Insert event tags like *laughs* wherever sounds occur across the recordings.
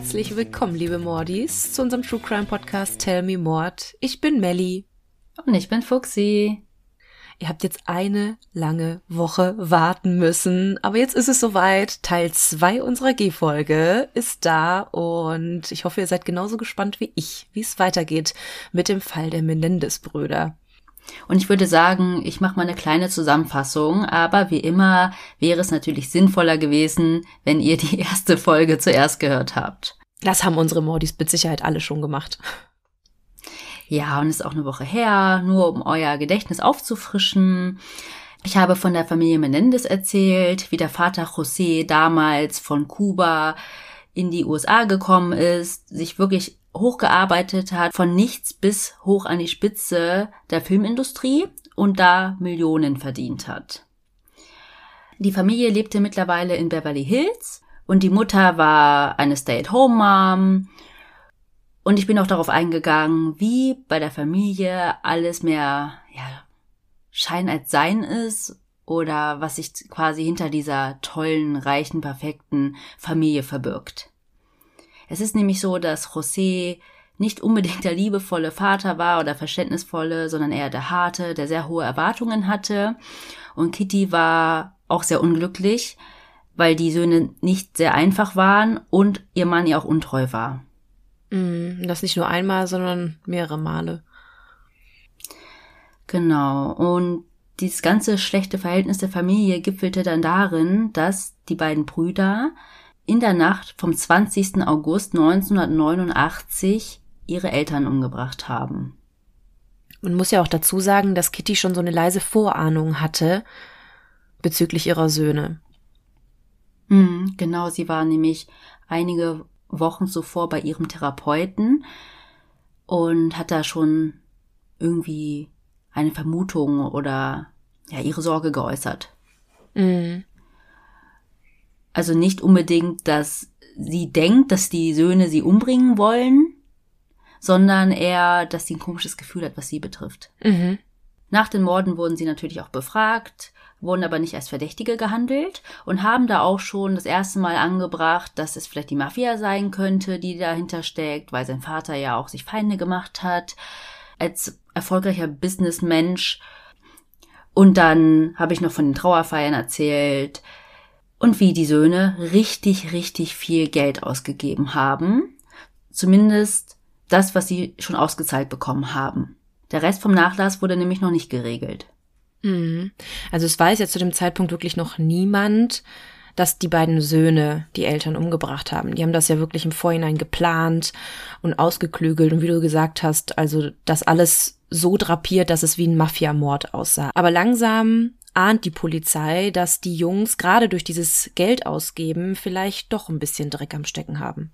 Herzlich willkommen, liebe Mordis, zu unserem True Crime Podcast Tell Me Mord. Ich bin Melly. Und ich bin Fuxi. Ihr habt jetzt eine lange Woche warten müssen, aber jetzt ist es soweit. Teil zwei unserer G-Folge ist da und ich hoffe, ihr seid genauso gespannt wie ich, wie es weitergeht mit dem Fall der Menendez-Brüder. Und ich würde sagen, ich mache mal eine kleine Zusammenfassung, aber wie immer wäre es natürlich sinnvoller gewesen, wenn ihr die *laughs* erste Folge zuerst gehört habt. Das haben unsere Mordis mit Sicherheit alle schon gemacht. Ja, und es ist auch eine Woche her, nur um euer Gedächtnis aufzufrischen. Ich habe von der Familie Menendez erzählt, wie der Vater José damals von Kuba in die USA gekommen ist, sich wirklich hochgearbeitet hat, von nichts bis hoch an die Spitze der Filmindustrie und da Millionen verdient hat. Die Familie lebte mittlerweile in Beverly Hills und die Mutter war eine Stay-at-home-Mom und ich bin auch darauf eingegangen, wie bei der Familie alles mehr ja, Schein als Sein ist oder was sich quasi hinter dieser tollen, reichen, perfekten Familie verbirgt. Es ist nämlich so, dass José nicht unbedingt der liebevolle Vater war oder verständnisvolle, sondern eher der harte, der sehr hohe Erwartungen hatte. Und Kitty war auch sehr unglücklich, weil die Söhne nicht sehr einfach waren und ihr Mann ihr auch untreu war. Mm, das nicht nur einmal, sondern mehrere Male. Genau. Und dieses ganze schlechte Verhältnis der Familie gipfelte dann darin, dass die beiden Brüder in der Nacht vom 20. August 1989 ihre Eltern umgebracht haben. Man muss ja auch dazu sagen, dass Kitty schon so eine leise Vorahnung hatte bezüglich ihrer Söhne. Mhm, genau, sie war nämlich einige Wochen zuvor bei ihrem Therapeuten und hat da schon irgendwie eine Vermutung oder ja ihre Sorge geäußert. Mhm. Also nicht unbedingt, dass sie denkt, dass die Söhne sie umbringen wollen, sondern eher, dass sie ein komisches Gefühl hat, was sie betrifft. Mhm. Nach den Morden wurden sie natürlich auch befragt wurden aber nicht als Verdächtige gehandelt und haben da auch schon das erste Mal angebracht, dass es vielleicht die Mafia sein könnte, die dahinter steckt, weil sein Vater ja auch sich Feinde gemacht hat als erfolgreicher Businessmensch. Und dann habe ich noch von den Trauerfeiern erzählt und wie die Söhne richtig, richtig viel Geld ausgegeben haben. Zumindest das, was sie schon ausgezahlt bekommen haben. Der Rest vom Nachlass wurde nämlich noch nicht geregelt. Mhm. Also es weiß ja zu dem Zeitpunkt wirklich noch niemand, dass die beiden Söhne die Eltern umgebracht haben. Die haben das ja wirklich im Vorhinein geplant und ausgeklügelt und wie du gesagt hast, also das alles so drapiert, dass es wie ein Mafiamord aussah. Aber langsam ahnt die Polizei, dass die Jungs gerade durch dieses Geld ausgeben vielleicht doch ein bisschen Dreck am Stecken haben.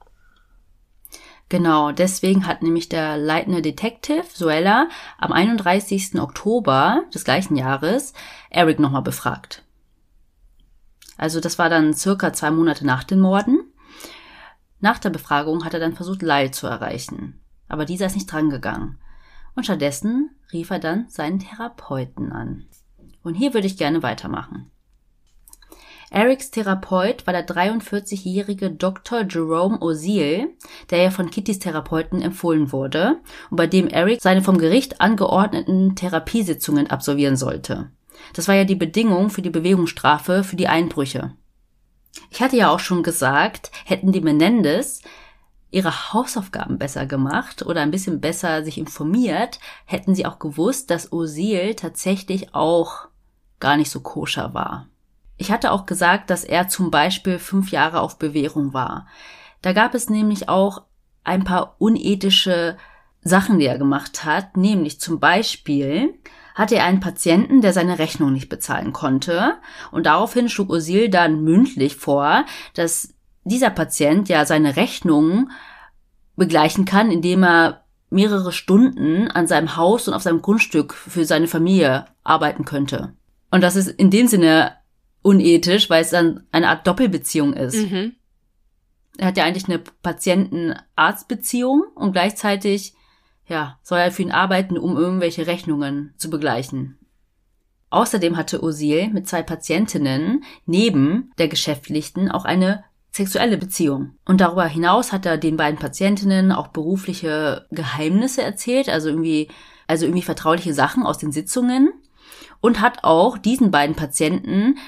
Genau, deswegen hat nämlich der leitende Detective Suella am 31. Oktober des gleichen Jahres Eric nochmal befragt. Also das war dann circa zwei Monate nach den Morden. Nach der Befragung hat er dann versucht, Lyle zu erreichen. Aber dieser ist nicht drangegangen. Und stattdessen rief er dann seinen Therapeuten an. Und hier würde ich gerne weitermachen. Erics Therapeut war der 43-jährige Dr. Jerome O'Seal, der ja von Kittys Therapeuten empfohlen wurde und bei dem Eric seine vom Gericht angeordneten Therapiesitzungen absolvieren sollte. Das war ja die Bedingung für die Bewegungsstrafe für die Einbrüche. Ich hatte ja auch schon gesagt, hätten die Menendez ihre Hausaufgaben besser gemacht oder ein bisschen besser sich informiert, hätten sie auch gewusst, dass Osil tatsächlich auch gar nicht so koscher war. Ich hatte auch gesagt, dass er zum Beispiel fünf Jahre auf Bewährung war. Da gab es nämlich auch ein paar unethische Sachen, die er gemacht hat, nämlich zum Beispiel hatte er einen Patienten, der seine Rechnung nicht bezahlen konnte und daraufhin schlug Osil dann mündlich vor, dass dieser Patient ja seine Rechnung begleichen kann, indem er mehrere Stunden an seinem Haus und auf seinem Grundstück für seine Familie arbeiten könnte. Und das ist in dem Sinne unethisch, weil es dann eine Art Doppelbeziehung ist. Mhm. Er hat ja eigentlich eine Patienten-Arzt-Beziehung und gleichzeitig, ja, soll er für ihn arbeiten, um irgendwelche Rechnungen zu begleichen. Außerdem hatte Osil mit zwei Patientinnen neben der Geschäftlichen auch eine sexuelle Beziehung. Und darüber hinaus hat er den beiden Patientinnen auch berufliche Geheimnisse erzählt, also irgendwie, also irgendwie vertrauliche Sachen aus den Sitzungen und hat auch diesen beiden Patienten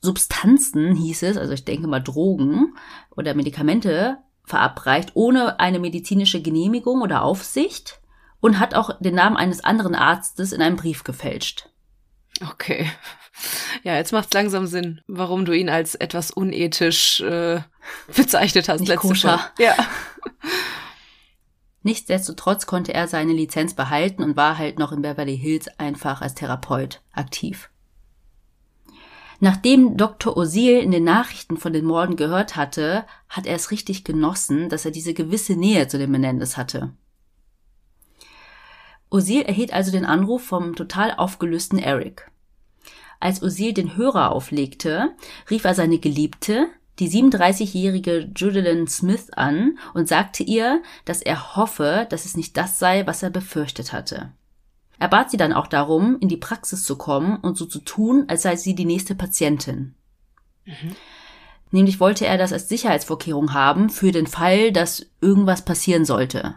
Substanzen, hieß es, also ich denke mal Drogen oder Medikamente verabreicht, ohne eine medizinische Genehmigung oder Aufsicht und hat auch den Namen eines anderen Arztes in einem Brief gefälscht. Okay. Ja, jetzt macht es langsam Sinn, warum du ihn als etwas unethisch äh, bezeichnet hast. Nicht letzte koscher. Folge. Ja. Nichtsdestotrotz konnte er seine Lizenz behalten und war halt noch in Beverly Hills einfach als Therapeut aktiv. Nachdem Dr. Osil in den Nachrichten von den Morden gehört hatte, hat er es richtig genossen, dass er diese gewisse Nähe zu den Menendez hatte. Osil erhielt also den Anruf vom total aufgelösten Eric. Als Osil den Hörer auflegte, rief er seine Geliebte, die 37-jährige Judilyn Smith an und sagte ihr, dass er hoffe, dass es nicht das sei, was er befürchtet hatte. Er bat sie dann auch darum, in die Praxis zu kommen und so zu tun, als sei sie die nächste Patientin. Mhm. Nämlich wollte er das als Sicherheitsvorkehrung haben für den Fall, dass irgendwas passieren sollte.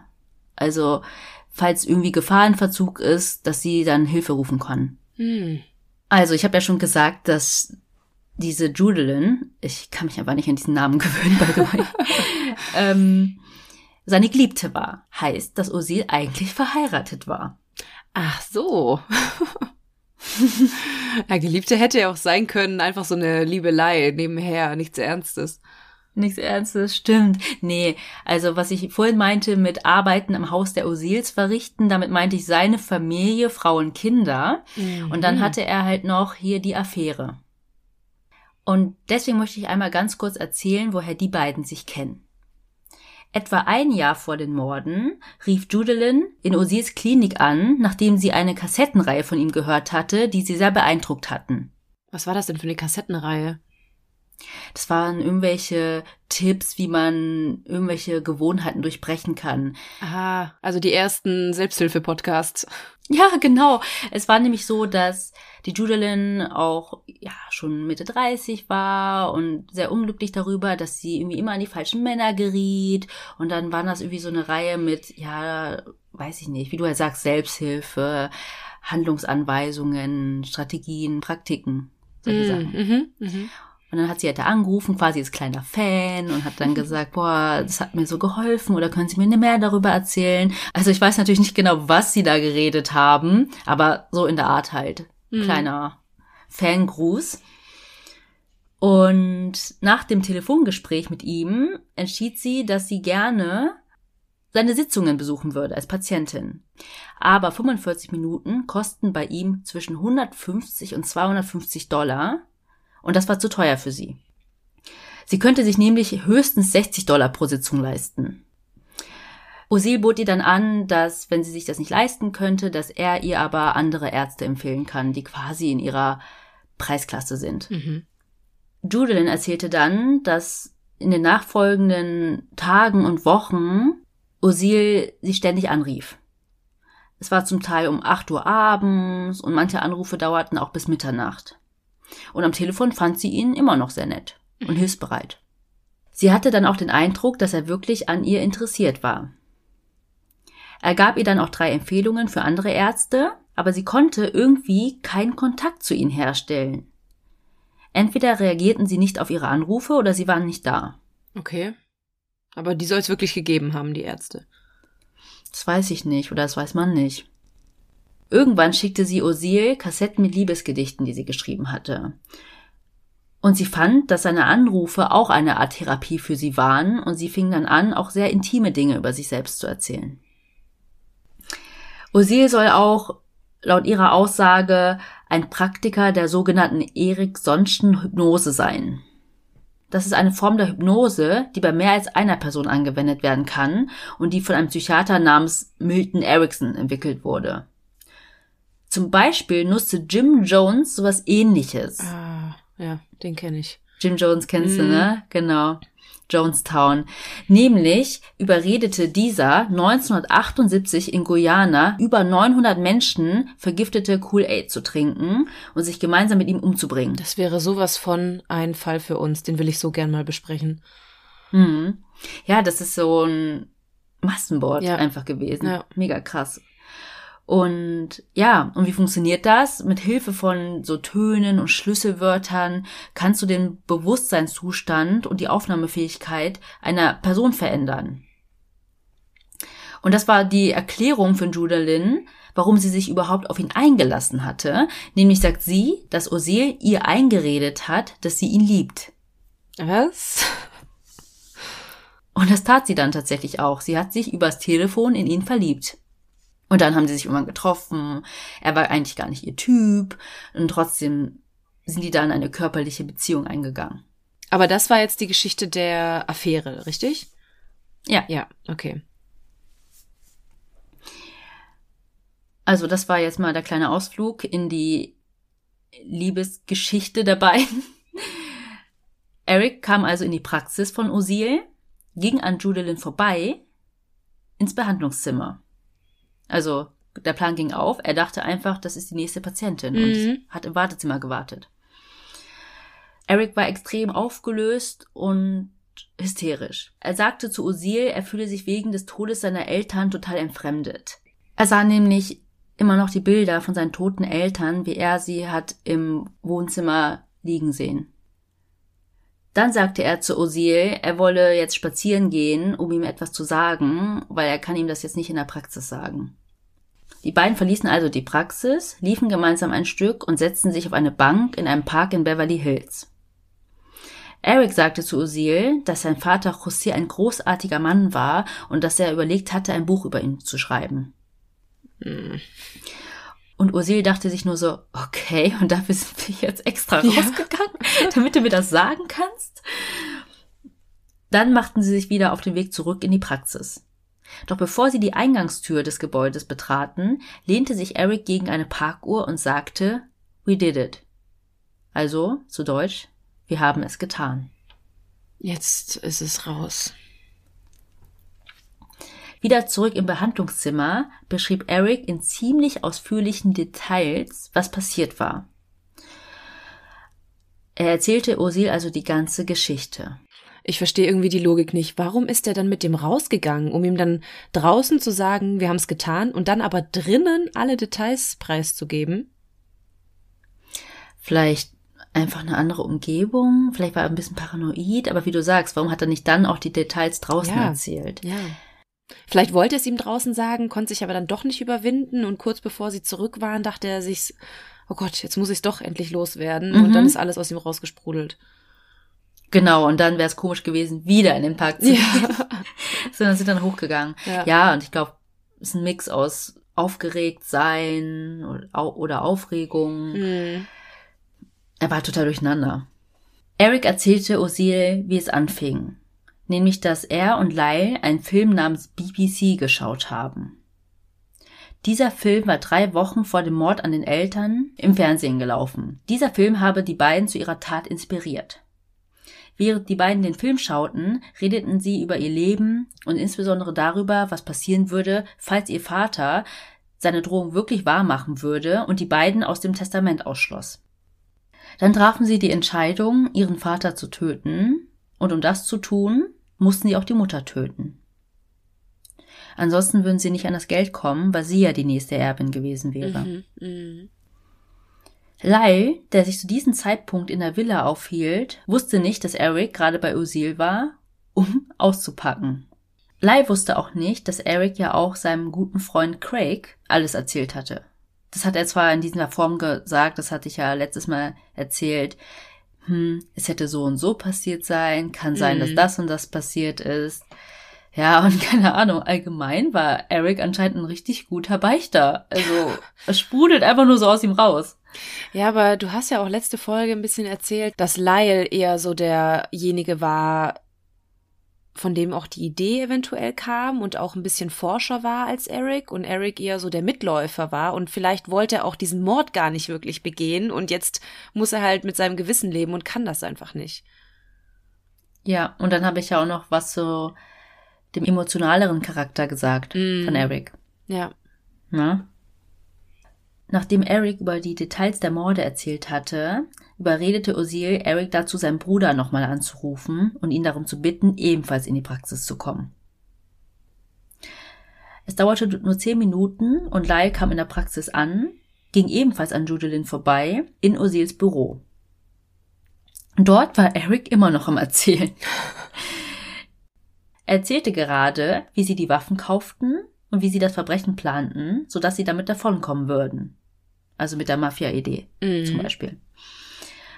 Also, falls irgendwie Gefahrenverzug ist, dass sie dann Hilfe rufen kann. Hm. Also, ich habe ja schon gesagt, dass diese Judilyn, ich kann mich aber nicht an diesen Namen *laughs* gewöhnen, by the way, ähm, seine Geliebte war. Heißt, dass Osil eigentlich verheiratet war. Ach so. *laughs* ja, Geliebte hätte ja auch sein können, einfach so eine Liebelei nebenher, nichts Ernstes. Nichts Ernstes, stimmt. Nee, also was ich vorhin meinte mit Arbeiten im Haus der Osils verrichten, damit meinte ich seine Familie, Frauen, Kinder. Und dann hatte er halt noch hier die Affäre. Und deswegen möchte ich einmal ganz kurz erzählen, woher die beiden sich kennen. Etwa ein Jahr vor den Morden rief Judilyn in Osils Klinik an, nachdem sie eine Kassettenreihe von ihm gehört hatte, die sie sehr beeindruckt hatten. Was war das denn für eine Kassettenreihe? Das waren irgendwelche Tipps, wie man irgendwelche Gewohnheiten durchbrechen kann. Ah, also die ersten Selbsthilfe-Podcasts. Ja, genau. Es war nämlich so, dass die Judilyn auch ja schon Mitte 30 war und sehr unglücklich darüber, dass sie irgendwie immer an die falschen Männer geriet. Und dann war das irgendwie so eine Reihe mit, ja, weiß ich nicht, wie du halt sagst, Selbsthilfe, Handlungsanweisungen, Strategien, Praktiken, solche Sachen. Mhm, mhm. Und dann hat sie halt da angerufen, quasi als kleiner Fan und hat dann gesagt, boah, das hat mir so geholfen oder können Sie mir mehr darüber erzählen? Also ich weiß natürlich nicht genau, was sie da geredet haben, aber so in der Art halt. Mhm. Kleiner Fangruß. Und nach dem Telefongespräch mit ihm entschied sie, dass sie gerne seine Sitzungen besuchen würde als Patientin. Aber 45 Minuten kosten bei ihm zwischen 150 und 250 Dollar und das war zu teuer für sie. Sie könnte sich nämlich höchstens 60 Dollar pro Sitzung leisten. Osil bot ihr dann an, dass, wenn sie sich das nicht leisten könnte, dass er ihr aber andere Ärzte empfehlen kann, die quasi in ihrer Preisklasse sind. Mhm. Judilyn erzählte dann, dass in den nachfolgenden Tagen und Wochen Osil sie ständig anrief. Es war zum Teil um 8 Uhr abends und manche Anrufe dauerten auch bis Mitternacht. Und am Telefon fand sie ihn immer noch sehr nett und hilfsbereit. Sie hatte dann auch den Eindruck, dass er wirklich an ihr interessiert war. Er gab ihr dann auch drei Empfehlungen für andere Ärzte, aber sie konnte irgendwie keinen Kontakt zu ihnen herstellen. Entweder reagierten sie nicht auf ihre Anrufe oder sie waren nicht da. Okay. Aber die soll es wirklich gegeben haben, die Ärzte. Das weiß ich nicht oder das weiß man nicht. Irgendwann schickte sie Osil Kassetten mit Liebesgedichten, die sie geschrieben hatte. Und sie fand, dass seine Anrufe auch eine Art Therapie für sie waren und sie fing dann an, auch sehr intime Dinge über sich selbst zu erzählen. Osil soll auch laut ihrer Aussage ein Praktiker der sogenannten Eriksonschen Hypnose sein. Das ist eine Form der Hypnose, die bei mehr als einer Person angewendet werden kann und die von einem Psychiater namens Milton Erickson entwickelt wurde. Zum Beispiel nutzte Jim Jones sowas ähnliches. Ah, ja, den kenne ich. Jim Jones kennst du, Mhm. ne? Genau. Jonestown. Nämlich überredete dieser 1978 in Guyana über 900 Menschen vergiftete Kool-Aid zu trinken und sich gemeinsam mit ihm umzubringen. Das wäre sowas von ein Fall für uns, den will ich so gern mal besprechen. Mhm. Ja, das ist so ein Massenboard Ja. einfach gewesen. Ja. Mega krass. Und ja, und wie funktioniert das? Mit Hilfe von so Tönen und Schlüsselwörtern kannst du den Bewusstseinszustand und die Aufnahmefähigkeit einer Person verändern. Und das war die Erklärung von Judalyn, warum sie sich überhaupt auf ihn eingelassen hatte. Nämlich sagt sie, dass Osil ihr eingeredet hat, dass sie ihn liebt. Was? Und das tat sie dann tatsächlich auch. Sie hat sich übers Telefon in ihn verliebt. Und dann haben sie sich irgendwann getroffen. Er war eigentlich gar nicht ihr Typ. Und trotzdem sind die dann in eine körperliche Beziehung eingegangen. Aber das war jetzt die Geschichte der Affäre, richtig? Ja. Ja, okay. Also das war jetzt mal der kleine Ausflug in die Liebesgeschichte der beiden. *laughs* Eric kam also in die Praxis von Osil, ging an Judalyn vorbei ins Behandlungszimmer. Also der Plan ging auf, er dachte einfach, das ist die nächste Patientin Mhm. und hat im Wartezimmer gewartet. Eric war extrem aufgelöst und hysterisch. Er sagte zu Osil, er fühle sich wegen des Todes seiner Eltern total entfremdet. Er sah nämlich immer noch die Bilder von seinen toten Eltern, wie er sie hat im Wohnzimmer liegen sehen. Dann sagte er zu Osil, er wolle jetzt spazieren gehen, um ihm etwas zu sagen, weil er kann ihm das jetzt nicht in der Praxis sagen. Die beiden verließen also die Praxis, liefen gemeinsam ein Stück und setzten sich auf eine Bank in einem Park in Beverly Hills. Eric sagte zu Osil, dass sein Vater José ein großartiger Mann war und dass er überlegt hatte, ein Buch über ihn zu schreiben. Und Osil dachte sich nur so, okay, und dafür sind wir jetzt extra Ja. rausgegangen, *laughs* damit du mir das sagen kannst. Dann machten sie sich wieder auf den Weg zurück in die Praxis. Doch bevor sie die Eingangstür des Gebäudes betraten, lehnte sich Eric gegen eine Parkuhr und sagte, We did it. Also, zu Deutsch, wir haben es getan. Jetzt ist es raus. Wieder zurück im Behandlungszimmer beschrieb Eric in ziemlich ausführlichen Details, was passiert war. Er erzählte Osil also die ganze Geschichte. Ich verstehe irgendwie die Logik nicht. Warum ist er dann mit dem rausgegangen, um ihm dann draußen zu sagen, wir haben es getan und dann aber drinnen alle Details preiszugeben? Vielleicht einfach eine andere Umgebung, vielleicht war er ein bisschen paranoid, aber wie du sagst, warum hat er nicht dann auch die Details draußen Ja. erzählt? Ja. Vielleicht wollte er es ihm draußen sagen, konnte sich aber dann doch nicht überwinden und kurz bevor sie zurück waren, dachte er sich, oh Gott, jetzt muss ich es doch endlich loswerden Mhm. und dann ist alles aus ihm rausgesprudelt. Genau, und dann wäre es komisch gewesen, wieder in den Park zu Ja. gehen. *laughs* Sondern sind dann hochgegangen. Ja. Ja, und ich glaube, es ist ein Mix aus aufgeregt sein oder, au- oder Aufregung. Hm. Er war total durcheinander. Eric erzählte Osil, wie es anfing. Nämlich, dass er und Lyle einen Film namens BBC geschaut haben. Dieser Film war drei Wochen vor dem Mord an den Eltern im Fernsehen gelaufen. Dieser Film habe die beiden zu ihrer Tat inspiriert. Während die beiden den Film schauten, redeten sie über ihr Leben und insbesondere darüber, was passieren würde, falls ihr Vater seine Drohung wirklich wahrmachen würde und die beiden aus dem Testament ausschloss. Dann trafen sie die Entscheidung, ihren Vater zu töten, und um das zu tun, mussten sie auch die Mutter töten. Ansonsten würden sie nicht an das Geld kommen, weil sie ja die nächste Erbin gewesen wäre. Mhm. Mhm. Lyle, der sich zu diesem Zeitpunkt in der Villa aufhielt, wusste nicht, dass Eric gerade bei Usil war, um *laughs* auszupacken. Lyle wusste auch nicht, dass Eric ja auch seinem guten Freund Craig alles erzählt hatte. Das hat er zwar in dieser Form gesagt, das hatte ich ja letztes Mal erzählt, hm, es hätte so und so passiert sein, kann sein, Mhm. dass das und das passiert ist. Ja, *laughs* und keine Ahnung, allgemein war Eric anscheinend ein richtig guter Beichter. Also, *laughs* es sprudelt einfach nur so aus ihm raus. Ja, aber du hast ja auch letzte Folge ein bisschen erzählt, dass Lyle eher so derjenige war, von dem auch die Idee eventuell kam und auch ein bisschen forscher war als Eric und Eric eher so der Mitläufer war und vielleicht wollte er auch diesen Mord gar nicht wirklich begehen und jetzt muss er halt mit seinem Gewissen leben und kann das einfach nicht. Ja, und dann habe ich ja auch noch was zu dem emotionaleren Charakter gesagt Mm. von Eric. Ja. Ne? Nachdem Eric über die Details der Morde erzählt hatte, überredete Osil Eric dazu, seinen Bruder nochmal anzurufen und ihn darum zu bitten, ebenfalls in die Praxis zu kommen. Es dauerte nur zehn Minuten und Lyle kam in der Praxis an, ging ebenfalls an Judilyn vorbei, in Osils Büro. Dort war Eric immer noch am Erzählen. *laughs* Er erzählte gerade, wie sie die Waffen kauften und wie sie das Verbrechen planten, sodass sie damit davonkommen würden. Also mit der Mafia-Idee Mhm. zum Beispiel.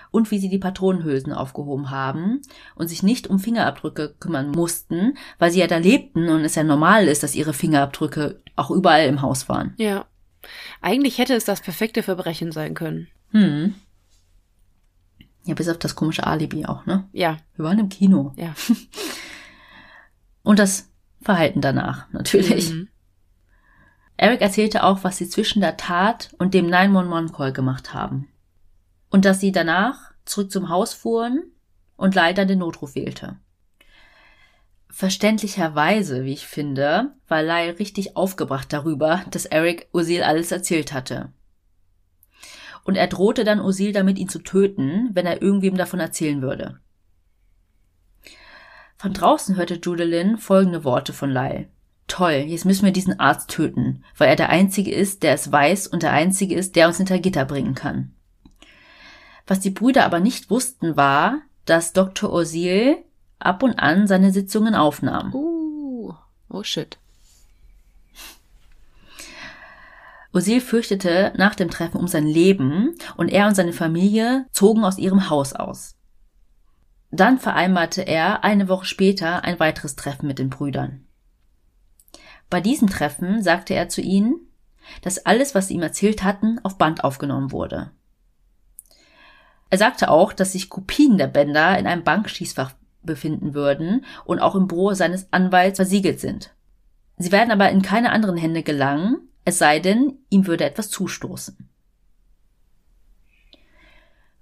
Und wie sie die Patronenhülsen aufgehoben haben und sich nicht um Fingerabdrücke kümmern mussten, weil sie ja da lebten und es ja normal ist, dass ihre Fingerabdrücke auch überall im Haus waren. Ja. Eigentlich hätte es das perfekte Verbrechen sein können. Hm. Ja, bis auf das komische Alibi auch, ne? Ja, Wir waren im Kino. ja. *laughs* Und das Verhalten danach, natürlich. Mhm. Eric erzählte auch, was sie zwischen der Tat und dem 911-Call gemacht haben. Und dass sie danach zurück zum Haus fuhren und leider den Notruf wählte. Verständlicherweise, wie ich finde, war Lyle richtig aufgebracht darüber, dass Eric Usil alles erzählt hatte. Und er drohte dann Usil damit, ihn zu töten, wenn er irgendwem davon erzählen würde. Von draußen hörte Judilyn folgende Worte von Lyle. Toll, jetzt müssen wir diesen Arzt töten, weil er der Einzige ist, der es weiß und der Einzige ist, der uns hinter Gitter bringen kann. Was die Brüder aber nicht wussten, war, dass Dr. Osil ab und an seine Sitzungen aufnahm. Uh. Oh shit. Osil fürchtete nach dem Treffen um sein Leben und er und seine Familie zogen aus ihrem Haus aus. Dann vereinbarte er eine Woche später ein weiteres Treffen mit den Brüdern. Bei diesem Treffen sagte er zu ihnen, dass alles, was sie ihm erzählt hatten, auf Band aufgenommen wurde. Er sagte auch, dass sich Kopien der Bänder in einem Bankschließfach befinden würden und auch im Büro seines Anwalts versiegelt sind. Sie werden aber in keine anderen Hände gelangen, es sei denn, ihm würde etwas zustoßen.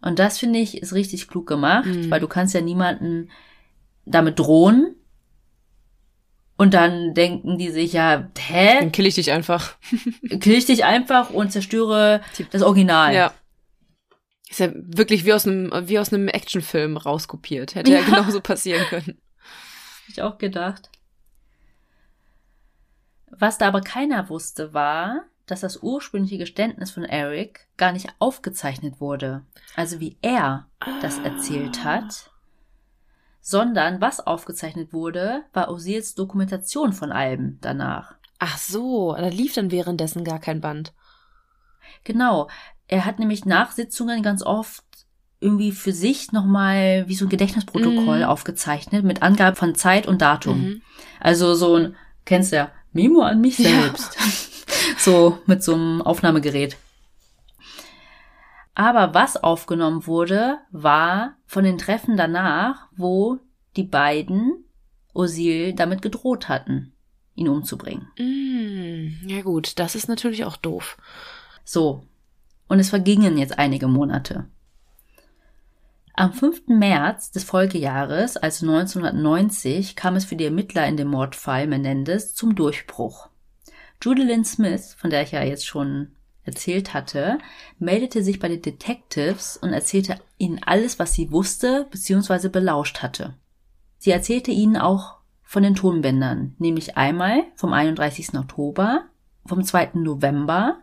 Und das finde ich ist richtig klug gemacht, Mhm. weil du kannst ja niemanden damit drohen. Und dann denken die sich ja, hä? Dann kill ich dich einfach. *laughs* Kill ich dich einfach und zerstöre das Original. Ja. Ist ja wirklich wie aus einem, wie aus einem Actionfilm rauskopiert. Hätte ja, Ja. genauso passieren können. Hab ich auch gedacht. Was da aber keiner wusste, war, dass das ursprüngliche Geständnis von Eric gar nicht aufgezeichnet wurde. Also wie er das erzählt hat. Sondern was aufgezeichnet wurde, war Osils Dokumentation von Alben danach. Ach so, da lief dann währenddessen gar kein Band. Genau. Er hat nämlich nach Sitzungen ganz oft irgendwie für sich nochmal wie so ein Gedächtnisprotokoll Mhm. aufgezeichnet mit Angabe von Zeit und Datum. Mhm. Also so ein, kennst du ja, Memo an mich Ja. selbst. *laughs* so mit so einem Aufnahmegerät. Aber was aufgenommen wurde, war von den Treffen danach, wo die beiden Osil damit gedroht hatten, ihn umzubringen. Mm, ja gut, das ist natürlich auch doof. So. Und es vergingen jetzt einige Monate. Am 5. März des Folgejahres, also 1990, kam es für die Ermittler in dem Mordfall Menendez zum Durchbruch. Judilyn Smith, von der ich ja jetzt schon erzählt hatte, meldete sich bei den Detectives und erzählte ihnen alles, was sie wusste bzw. belauscht hatte. Sie erzählte ihnen auch von den Tonbändern, nämlich einmal vom 31. Oktober, vom 2. November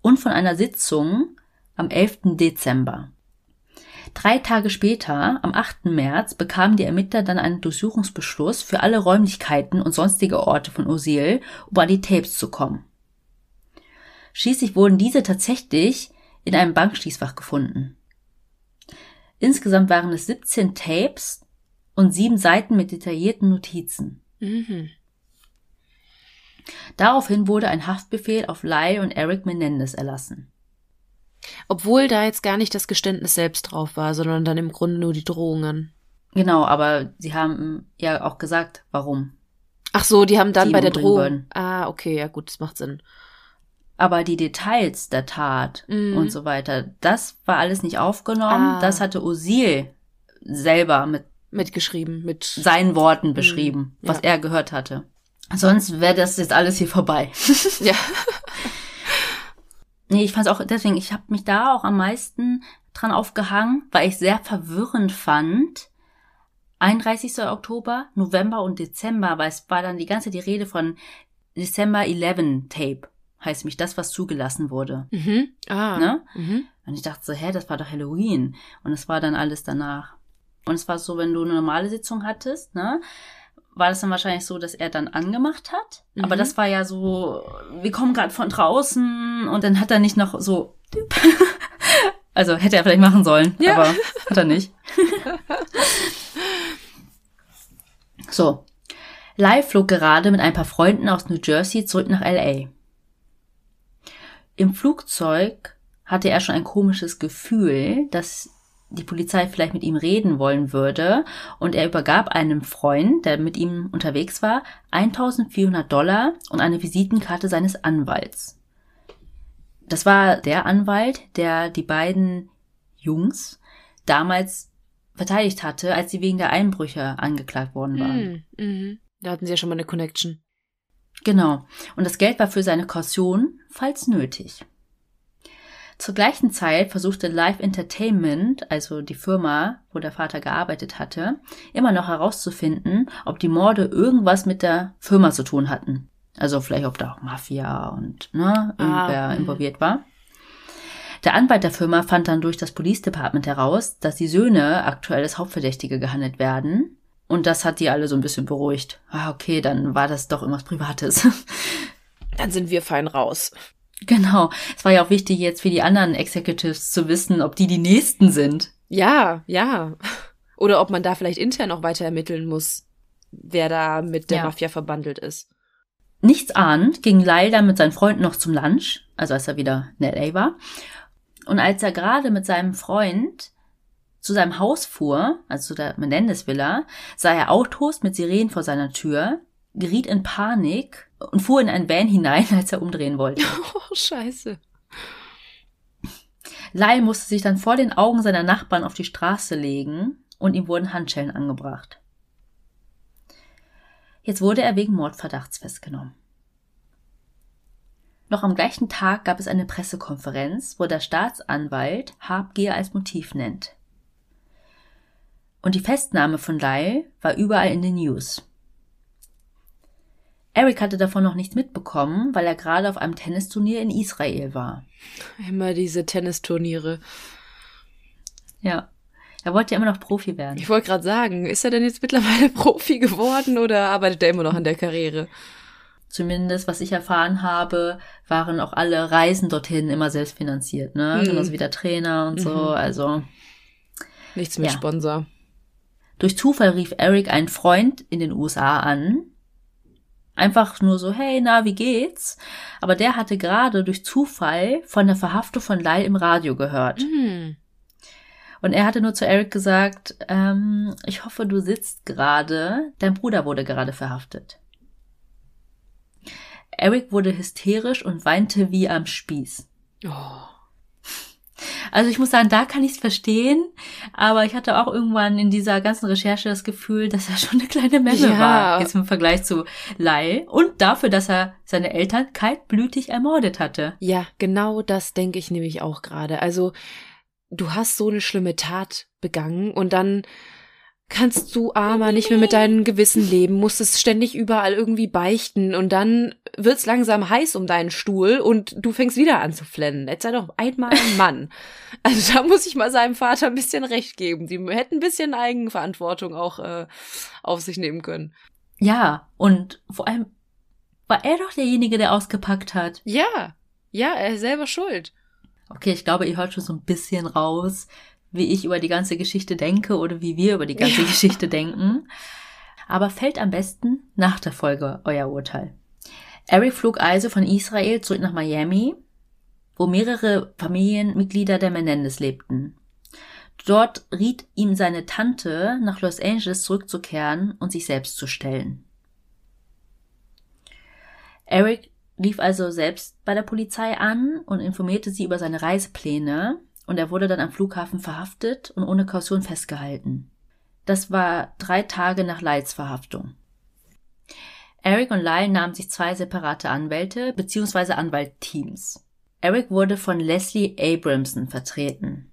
und von einer Sitzung am 11. Dezember. Drei Tage später, am 8. März, bekamen die Ermittler dann einen Durchsuchungsbeschluss für alle Räumlichkeiten und sonstige Orte von Osil, um an die Tapes zu kommen. Schließlich wurden diese tatsächlich in einem Bankschließfach gefunden. Insgesamt waren es 17 Tapes und sieben Seiten mit detaillierten Notizen. Mhm. Daraufhin wurde ein Haftbefehl auf Lyle und Eric Menendez erlassen. Obwohl da jetzt gar nicht das Geständnis selbst drauf war, sondern dann im Grunde nur die Drohungen. Genau, aber sie haben ja auch gesagt, warum. Ach so, die haben dann bei der Drohung. Ah, okay, ja gut, das macht Sinn. Aber die Details der Tat Mhm. und so weiter, das war alles nicht aufgenommen. Ah. Das hatte Osil selber mit Mitgeschrieben, mit. seinen Worten beschrieben, Mhm, ja. was er gehört hatte. Sonst wäre das jetzt alles hier vorbei. *laughs* Ja. Nee, ich fand auch, deswegen, ich habe mich da auch am meisten dran aufgehangen, weil ich sehr verwirrend fand. 31. Oktober, November und Dezember, weil es war dann die ganze die Rede von December 11 Tape, heißt mich das, was zugelassen wurde. Mhm. Ah. Ne? Mhm. Und ich dachte so, hä, das war doch Halloween. Und es war dann alles danach. Und es war so, wenn du eine normale Sitzung hattest, ne, war das dann wahrscheinlich so, dass er dann angemacht hat. Mhm. Aber das war ja so, wir kommen gerade von draußen und dann hat er nicht noch so. *laughs* Also hätte er vielleicht machen sollen, Ja. aber hat er nicht. *laughs* so. Lyle flog gerade mit ein paar Freunden aus New Jersey zurück nach LA. Im Flugzeug hatte er schon ein komisches Gefühl, dass die Polizei vielleicht mit ihm reden wollen würde und er übergab einem Freund, der mit ihm unterwegs war, 1400 Dollar und eine Visitenkarte seines Anwalts. Das war der Anwalt, der die beiden Jungs damals verteidigt hatte, als sie wegen der Einbrüche angeklagt worden waren. Mhm. Mhm. Da hatten sie ja schon mal eine Connection. Genau. Und das Geld war für seine Kaution, falls nötig. Zur gleichen Zeit versuchte Live Entertainment, also die Firma, wo der Vater gearbeitet hatte, immer noch herauszufinden, ob die Morde irgendwas mit der Firma zu tun hatten. Also vielleicht, ob da auch Mafia und ne, irgendwer Ah, involviert war. Der Anwalt der Firma fand dann durch das Police Department heraus, dass die Söhne aktuell als Hauptverdächtige gehandelt werden. Und das hat die alle so ein bisschen beruhigt. Ah, okay, dann war das doch irgendwas Privates. *laughs* Dann sind wir fein raus. Genau. Es war ja auch wichtig jetzt für die anderen Executives zu wissen, ob die die Nächsten sind. Ja, ja. Oder ob man da vielleicht intern noch weiter ermitteln muss, wer da mit der Ja. Mafia verbandelt ist. Nichts ahnend ging Lyle dann mit seinen Freunden noch zum Lunch, also als er wieder in L.A. war. Und als er gerade mit seinem Freund zu seinem Haus fuhr, also zu der Menendez-Villa, sah er Autos mit Sirenen vor seiner Tür, geriet in Panik und fuhr in ein Van hinein, *laughs* als er umdrehen wollte. *laughs* Oh, scheiße. Lyle musste sich dann vor den Augen seiner Nachbarn auf die Straße legen und ihm wurden Handschellen angebracht. Jetzt wurde er wegen Mordverdachts festgenommen. Noch am gleichen Tag gab es eine Pressekonferenz, wo der Staatsanwalt Habgier als Motiv nennt. Und die Festnahme von Lyle war überall in den News. Eric hatte davon noch nichts mitbekommen, weil er gerade auf einem Tennisturnier in Israel war. Immer diese Tennisturniere. Ja. Er wollte ja immer noch Profi werden. Ich wollte gerade sagen, ist er denn jetzt mittlerweile *laughs* Profi geworden oder arbeitet er immer noch an der Karriere? Zumindest, was ich erfahren habe, waren auch alle Reisen dorthin immer selbst finanziert, ne? Mhm. Genauso wie der Trainer und so. Mhm. Also Nichts mit Ja. Sponsor. Durch Zufall rief Eric einen Freund in den USA an. Einfach nur so, hey, na, wie geht's? Aber der hatte gerade durch Zufall von der Verhaftung von Lyle im Radio gehört. Hm. Und er hatte nur zu Eric gesagt, ähm, ich hoffe, du sitzt gerade, dein Bruder wurde gerade verhaftet. Eric wurde hysterisch und weinte wie am Spieß. Oh. Also ich muss sagen, da kann ich es verstehen, aber ich hatte auch irgendwann in dieser ganzen Recherche das Gefühl, dass er schon eine kleine Memme Ja. war, jetzt im Vergleich zu Lyle und dafür, dass er seine Eltern kaltblütig ermordet hatte. Ja, genau das denke ich nämlich auch gerade. Also, du hast so eine schlimme Tat begangen und dann kannst du armer nicht mehr mit deinem Gewissen leben, musst es ständig überall irgendwie beichten und dann wird's langsam heiß um deinen Stuhl und du fängst wieder an zu flennen. Jetzt sei doch einmal ein Mann. *laughs* Also da muss ich mal seinem Vater ein bisschen recht geben. Sie hätten ein bisschen Eigenverantwortung auch äh, auf sich nehmen können. Ja, und vor allem war er doch derjenige, der ausgepackt hat. Ja, ja, er ist selber schuld. Okay, ich glaube, ihr hört schon so ein bisschen raus, wie ich über die ganze Geschichte denke oder wie wir über die ganze Ja. Geschichte denken. Aber fällt am besten nach der Folge euer Urteil. Eric flog also von Israel zurück nach Miami, wo mehrere Familienmitglieder der Menendez lebten. Dort riet ihm seine Tante, nach Los Angeles zurückzukehren und sich selbst zu stellen. Eric rief also selbst bei der Polizei an und informierte sie über seine Reisepläne und er wurde dann am Flughafen verhaftet und ohne Kaution festgehalten. Das war drei Tage nach Lyles Verhaftung. Eric und Lyle nahmen sich zwei separate Anwälte bzw. Anwaltteams. Eric wurde von Leslie Abramson vertreten.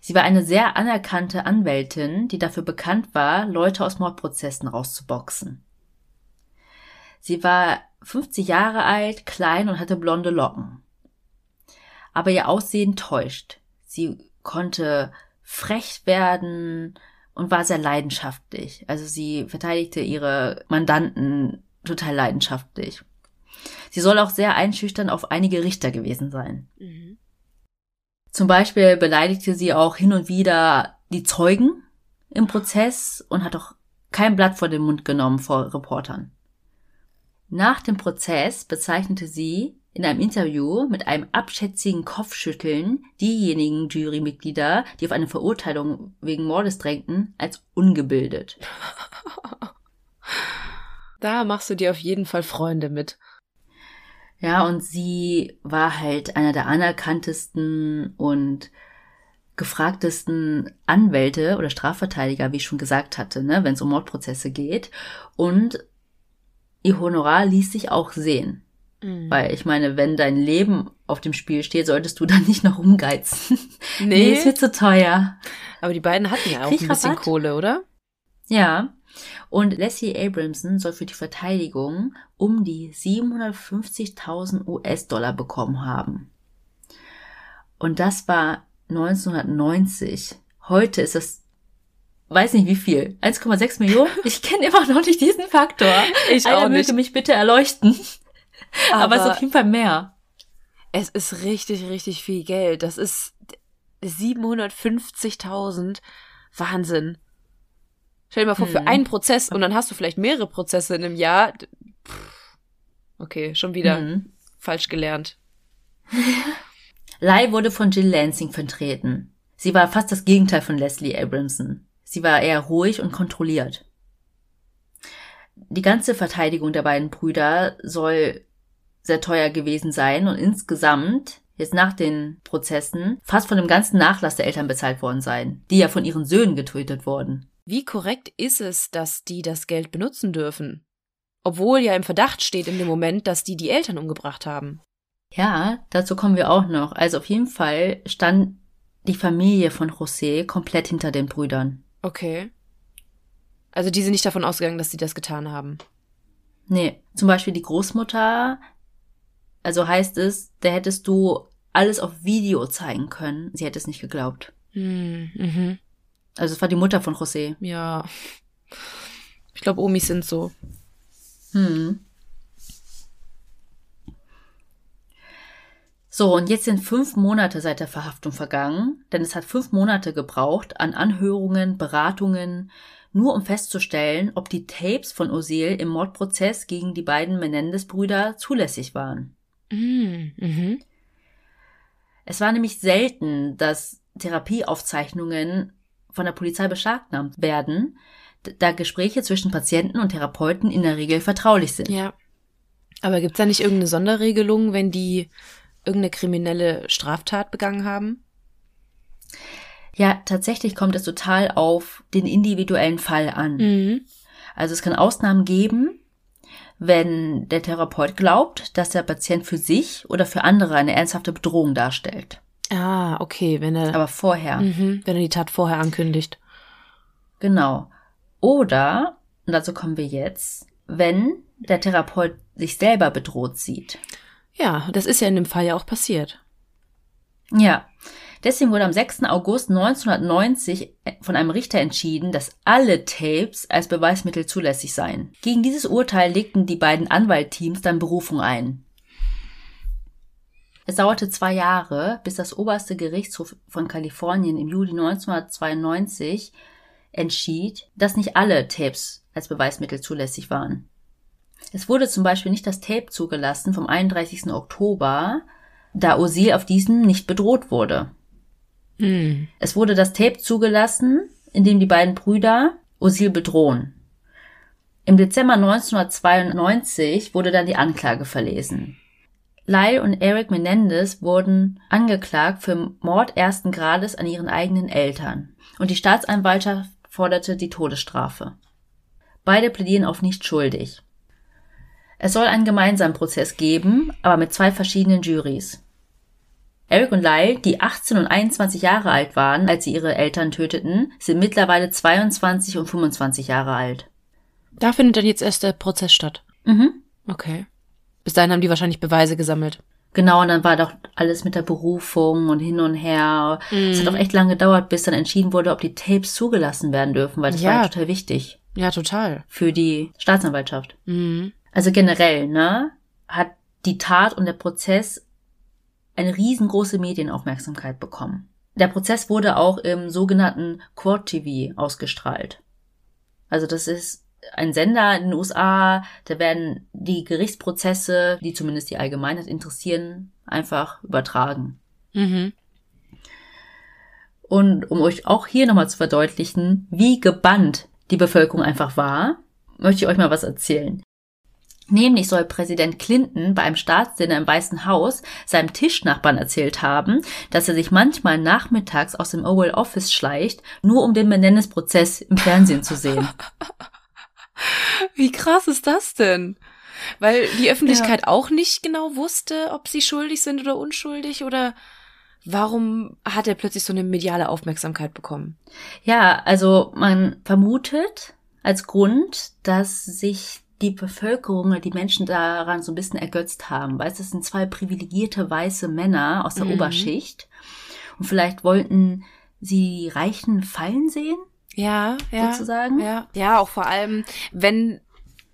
Sie war eine sehr anerkannte Anwältin, die dafür bekannt war, Leute aus Mordprozessen rauszuboxen. Sie war 50 Jahre alt, klein und hatte blonde Locken. Aber ihr Aussehen täuscht. Sie konnte frech werden und war sehr leidenschaftlich. Also sie verteidigte ihre Mandanten total leidenschaftlich. Sie soll auch sehr einschüchtern auf einige Richter gewesen sein. Mhm. Zum Beispiel beleidigte sie auch hin und wieder die Zeugen im Prozess und hat auch kein Blatt vor den Mund genommen vor Reportern. Nach dem Prozess bezeichnete sie in einem Interview mit einem abschätzigen Kopfschütteln diejenigen Jurymitglieder, die auf eine Verurteilung wegen Mordes drängten, als ungebildet. *laughs* Da machst du dir auf jeden Fall Freunde mit. Ja, und sie war halt einer der anerkanntesten und gefragtesten Anwälte oder Strafverteidiger, wie ich schon gesagt hatte, ne, wenn es um Mordprozesse geht. Und ihr Honorar ließ sich auch sehen. Mhm. Weil ich meine, wenn dein Leben auf dem Spiel steht, solltest du dann nicht noch umgeizen. *laughs* Nee, nee ist mir zu teuer. Aber die beiden hatten ja auch Krieg ein bisschen Rabatt? Kohle, oder? Ja. Und Leslie Abramson soll für die Verteidigung um die 750.000 US-Dollar bekommen haben. Und das war 1990. Heute ist das weiß nicht wie viel, 1,6 Millionen. Ich kenne immer noch nicht diesen Faktor. Ich Einer auch nicht. möge mich bitte erleuchten. Aber, Aber es ist auf jeden Fall mehr. Es ist richtig, richtig viel Geld. Das ist 750.000. Wahnsinn. Stell dir mal vor, hm. für einen Prozess und dann hast du vielleicht mehrere Prozesse in einem Jahr. Okay, schon wieder hm. falsch gelernt. Lai wurde von Jill Lansing vertreten. Sie war fast das Gegenteil von Leslie Abramson. Sie war eher ruhig und kontrolliert. Die ganze Verteidigung der beiden Brüder soll sehr teuer gewesen sein und insgesamt jetzt nach den Prozessen fast von dem ganzen Nachlass der Eltern bezahlt worden sein, die ja von ihren Söhnen getötet wurden. Wie korrekt ist es, dass die das Geld benutzen dürfen? Obwohl ja im Verdacht steht in dem Moment, dass die die Eltern umgebracht haben. Ja, dazu kommen wir auch noch. Also auf jeden Fall stand die Familie von José komplett hinter den Brüdern. Okay. Also die sind nicht davon ausgegangen, dass sie das getan haben. Nee, zum Beispiel die Großmutter, also heißt es, da hättest du alles auf Video zeigen können. Sie hätte es nicht geglaubt. Hm, mhm. Also es war die Mutter von José. Ja. Ich glaube, Omis sind so. Hm. So, und jetzt sind fünf Monate seit der Verhaftung vergangen, denn es hat fünf Monate gebraucht an Anhörungen, Beratungen, nur um festzustellen, ob die Tapes von Osil im Mordprozess gegen die beiden Menendez-Brüder zulässig waren. Mm, mhm. Es war nämlich selten, dass Therapieaufzeichnungen von der Polizei beschlagnahmt werden, da Gespräche zwischen Patienten und Therapeuten in der Regel vertraulich sind. Ja. Aber gibt's da nicht irgendeine Sonderregelung, wenn die irgendeine kriminelle Straftat begangen haben? Ja, tatsächlich kommt es total auf den individuellen Fall an. Mhm. Also es kann Ausnahmen geben, wenn der Therapeut glaubt, dass der Patient für sich oder für andere eine ernsthafte Bedrohung darstellt. Ah, okay, wenn er. Aber vorher. Mhm, wenn er die Tat vorher ankündigt. Genau. Oder, und dazu kommen wir jetzt, wenn der Therapeut sich selber bedroht sieht. Ja, das ist ja in dem Fall ja auch passiert. Ja. Deswegen wurde am 6. August 1990 von einem Richter entschieden, dass alle Tapes als Beweismittel zulässig seien. Gegen dieses Urteil legten die beiden Anwaltteams dann Berufung ein. Es dauerte zwei Jahre, bis das oberste Gerichtshof von Kalifornien im Juli 1992 entschied, dass nicht alle Tapes als Beweismittel zulässig waren. Es wurde zum Beispiel nicht das Tape zugelassen vom 31. Oktober, da Osil auf diesem nicht bedroht wurde. Hm. Es wurde das Tape zugelassen, in dem die beiden Brüder Osil bedrohen. Im Dezember 1992 wurde dann die Anklage verlesen. Lyle und Eric Menendez wurden angeklagt für Mord ersten Grades an ihren eigenen Eltern und die Staatsanwaltschaft forderte die Todesstrafe. Beide plädieren auf nicht schuldig. Es soll einen gemeinsamen Prozess geben, aber mit zwei verschiedenen Juries. Eric und Lyle, die 18 und 21 Jahre alt waren, als sie ihre Eltern töteten, sind mittlerweile 22 und 25 Jahre alt. Da findet dann jetzt erst der Prozess statt. Mhm. Okay. Bis dahin haben die wahrscheinlich Beweise gesammelt. Genau, und dann war doch alles mit der Berufung und hin und her. Es hat auch echt lange gedauert, bis dann entschieden wurde, ob die Tapes zugelassen werden dürfen, weil das Ja. war ja total wichtig Ja, total. für die Staatsanwaltschaft. Mhm. Also generell, ne, hat die Tat und der Prozess eine riesengroße Medienaufmerksamkeit bekommen. Der Prozess wurde auch im sogenannten Quad TV ausgestrahlt. Also das ist ein Sender in den USA, da werden die Gerichtsprozesse, die zumindest die Allgemeinheit interessieren, einfach übertragen. Mhm. Und um euch auch hier nochmal zu verdeutlichen, wie gebannt die Bevölkerung einfach war, möchte ich euch mal was erzählen. Nämlich soll Präsident Clinton bei einem Staatsdinner im Weißen Haus seinem Tischnachbarn erzählt haben, dass er sich manchmal nachmittags aus dem Oval Office schleicht, nur um den Menendez-Prozess im Fernsehen zu sehen. *laughs* Wie krass ist das denn? Weil die Öffentlichkeit auch nicht genau wusste, ob sie schuldig sind oder unschuldig oder warum hat er plötzlich so eine mediale Aufmerksamkeit bekommen? Ja, also man vermutet als Grund, dass sich die Bevölkerung oder die Menschen daran so ein bisschen ergötzt haben. Weißt du, es sind zwei privilegierte weiße Männer aus der Mhm. Oberschicht. Und vielleicht wollten sie die Reichen fallen sehen, Ja, ja. sozusagen. Ja, ja, auch vor allem, wenn,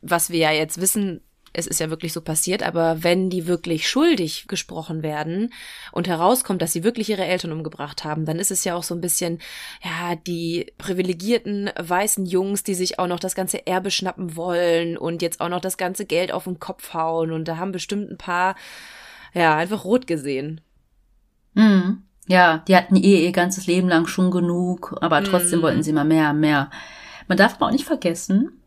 was wir ja jetzt wissen, es ist ja wirklich so passiert, aber wenn die wirklich schuldig gesprochen werden und herauskommt, dass sie wirklich ihre Eltern umgebracht haben, dann ist es ja auch so ein bisschen, ja, die privilegierten weißen Jungs, die sich auch noch das ganze Erbe schnappen wollen und jetzt auch noch das ganze Geld auf den Kopf hauen und da haben bestimmt ein paar, ja, einfach rot gesehen. Mhm. Ja, die hatten eh ihr ganzes Leben lang schon genug, aber trotzdem Mhm. wollten sie immer mehr, mehr. Man darf aber auch nicht vergessen,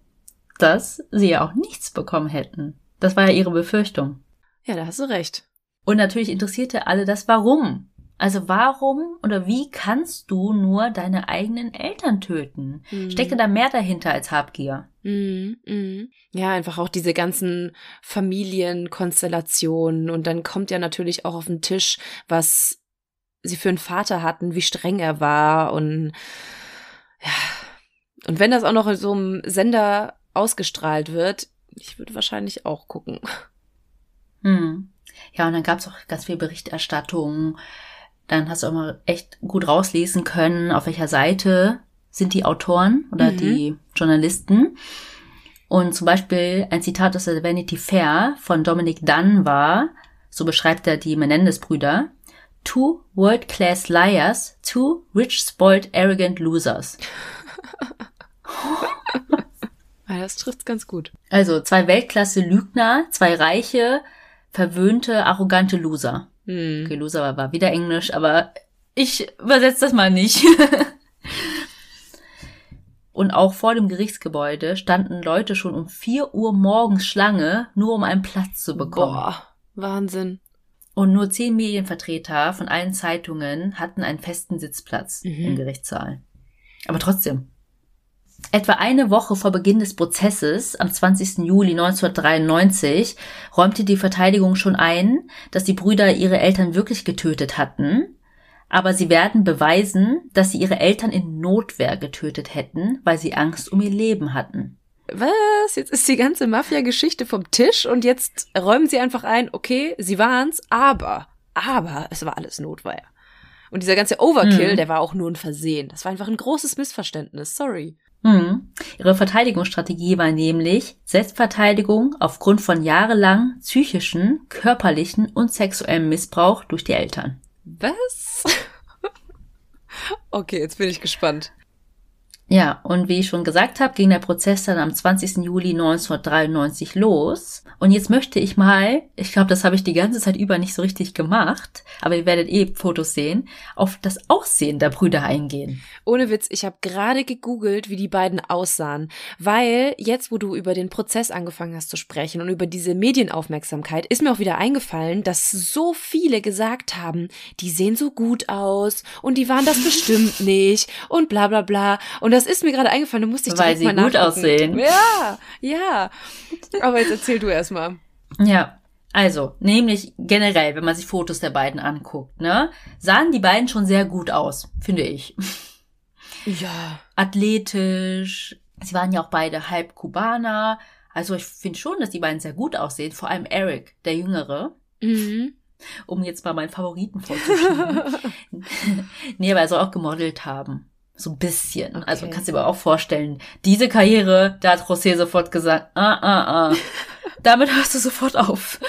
dass sie ja auch nichts bekommen hätten. Das war ja ihre Befürchtung. Ja, da hast du recht. Und natürlich interessierte alle das Warum. Also warum oder wie kannst du nur deine eigenen Eltern töten? Mhm. Steckte da mehr dahinter als Habgier? Mhm, mhm. Ja, einfach auch diese ganzen Familienkonstellationen und dann kommt ja natürlich auch auf den Tisch, was sie für einen Vater hatten, wie streng er war und ja. Und wenn das auch noch in so einem Sender ausgestrahlt wird, ich würde wahrscheinlich auch gucken. Hm. Ja, und dann gab's auch ganz viel Berichterstattung. Dann hast du auch mal echt gut rauslesen können, auf welcher Seite sind die Autoren oder Mhm. die Journalisten. Und zum Beispiel ein Zitat aus der Vanity Fair von Dominic Dunn war, so beschreibt er die Menendez-Brüder, Two world-class liars, two rich, spoiled, arrogant losers. *laughs* *laughs* Ja, das trifft's ganz gut. Also zwei Weltklasse-Lügner, zwei reiche, verwöhnte, arrogante Loser. Hm. Okay, Loser war, war wieder Englisch, aber ich übersetze das mal nicht. *laughs* Und auch vor dem Gerichtsgebäude standen Leute schon um 4 Uhr morgens Schlange, nur um einen Platz zu bekommen. Boah, Wahnsinn. Und nur zehn Medienvertreter von allen Zeitungen hatten einen festen Sitzplatz Mhm. im Gerichtssaal. Aber trotzdem. Etwa eine Woche vor Beginn des Prozesses, am 20. Juli 1993, räumte die Verteidigung schon ein, dass die Brüder ihre Eltern wirklich getötet hatten, aber sie werden beweisen, dass sie ihre Eltern in Notwehr getötet hätten, weil sie Angst um ihr Leben hatten. Was? Jetzt ist die ganze Mafia-Geschichte vom Tisch und jetzt räumen sie einfach ein, okay, sie waren's, aber, aber es war alles Notwehr. Und dieser ganze Overkill, Mhm. der war auch nur ein Versehen. Das war einfach ein großes Missverständnis. Sorry. Hm. Ihre Verteidigungsstrategie war nämlich Selbstverteidigung aufgrund von jahrelang psychischen, körperlichen und sexuellem Missbrauch durch die Eltern. Was? *laughs* okay, jetzt bin ich gespannt. Ja, und wie ich schon gesagt habe, ging der Prozess dann am 20. Juli 1993 los. Und jetzt möchte ich mal, ich glaube, das habe ich die ganze Zeit über nicht so richtig gemacht, aber ihr werdet eh Fotos sehen, auf das Aussehen der Brüder eingehen. Ohne Witz, ich habe gerade gegoogelt, wie die beiden aussahen, weil jetzt, wo du über den Prozess angefangen hast zu sprechen und über diese Medienaufmerksamkeit, ist mir auch wieder eingefallen, dass so viele gesagt haben, die sehen so gut aus und die waren das bestimmt *laughs* nicht und bla bla bla. Und das ist mir gerade eingefallen, du musst dich Weil direkt sie mal gut nachgucken. aussehen. Ja, ja. Aber jetzt erzähl du erst mal. Ja, Also, nämlich generell, wenn man sich Fotos der beiden anguckt, ne, sahen die beiden schon sehr gut aus, finde ich. Ja. Athletisch. Sie waren ja auch beide halb Kubaner. Also ich finde schon, dass die beiden sehr gut aussehen. Vor allem Eric, der Jüngere. Mhm. Um jetzt mal meinen Favoriten vorzuschieben. *laughs* *laughs* nee, er soll auch gemodelt haben. So ein bisschen. Okay. Also kannst du dir aber auch vorstellen, diese Karriere, da hat José sofort gesagt, ah, ah, ah. *laughs* Damit hörst du sofort auf.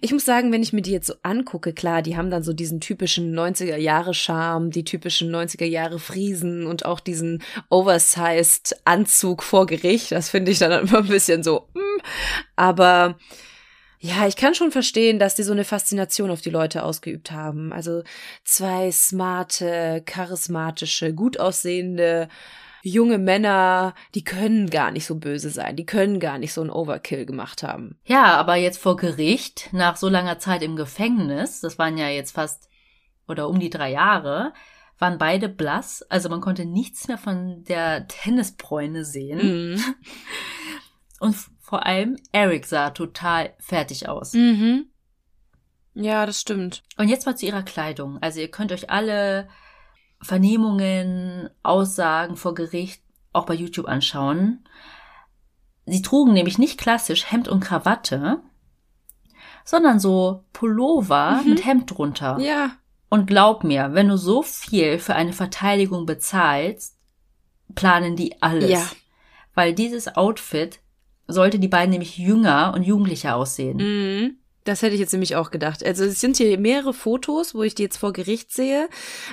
Ich muss sagen, wenn ich mir die jetzt so angucke, klar, die haben dann so diesen typischen 90er Jahre Charme, die typischen 90er Jahre Friesen und auch diesen oversized Anzug vor Gericht. Das finde ich dann immer ein bisschen so, mm. aber ja, ich kann schon verstehen, dass die so eine Faszination auf die Leute ausgeübt haben. Also zwei smarte, charismatische, gut aussehende junge Männer, die können gar nicht so böse sein, die können gar nicht so einen Overkill gemacht haben. Ja, aber jetzt vor Gericht, nach so langer Zeit im Gefängnis, das waren ja jetzt fast oder um die drei Jahre, waren beide blass. Also man konnte nichts mehr von der Tennisbräune sehen. Mhm. Und vor allem Eric sah total fertig aus. Mhm. Ja, das stimmt. Und jetzt mal zu ihrer Kleidung. Also ihr könnt euch alle Vernehmungen, Aussagen vor Gericht auch bei YouTube anschauen. Sie trugen nämlich nicht klassisch Hemd und Krawatte, sondern so Pullover Mhm. mit Hemd drunter. Ja. Und glaub mir, wenn du so viel für eine Verteidigung bezahlst, planen die alles. Ja. Weil dieses Outfit sollte die beiden nämlich jünger und jugendlicher aussehen. Mhm. Das hätte ich jetzt nämlich auch gedacht. Also es sind hier mehrere Fotos, wo ich die jetzt vor Gericht sehe.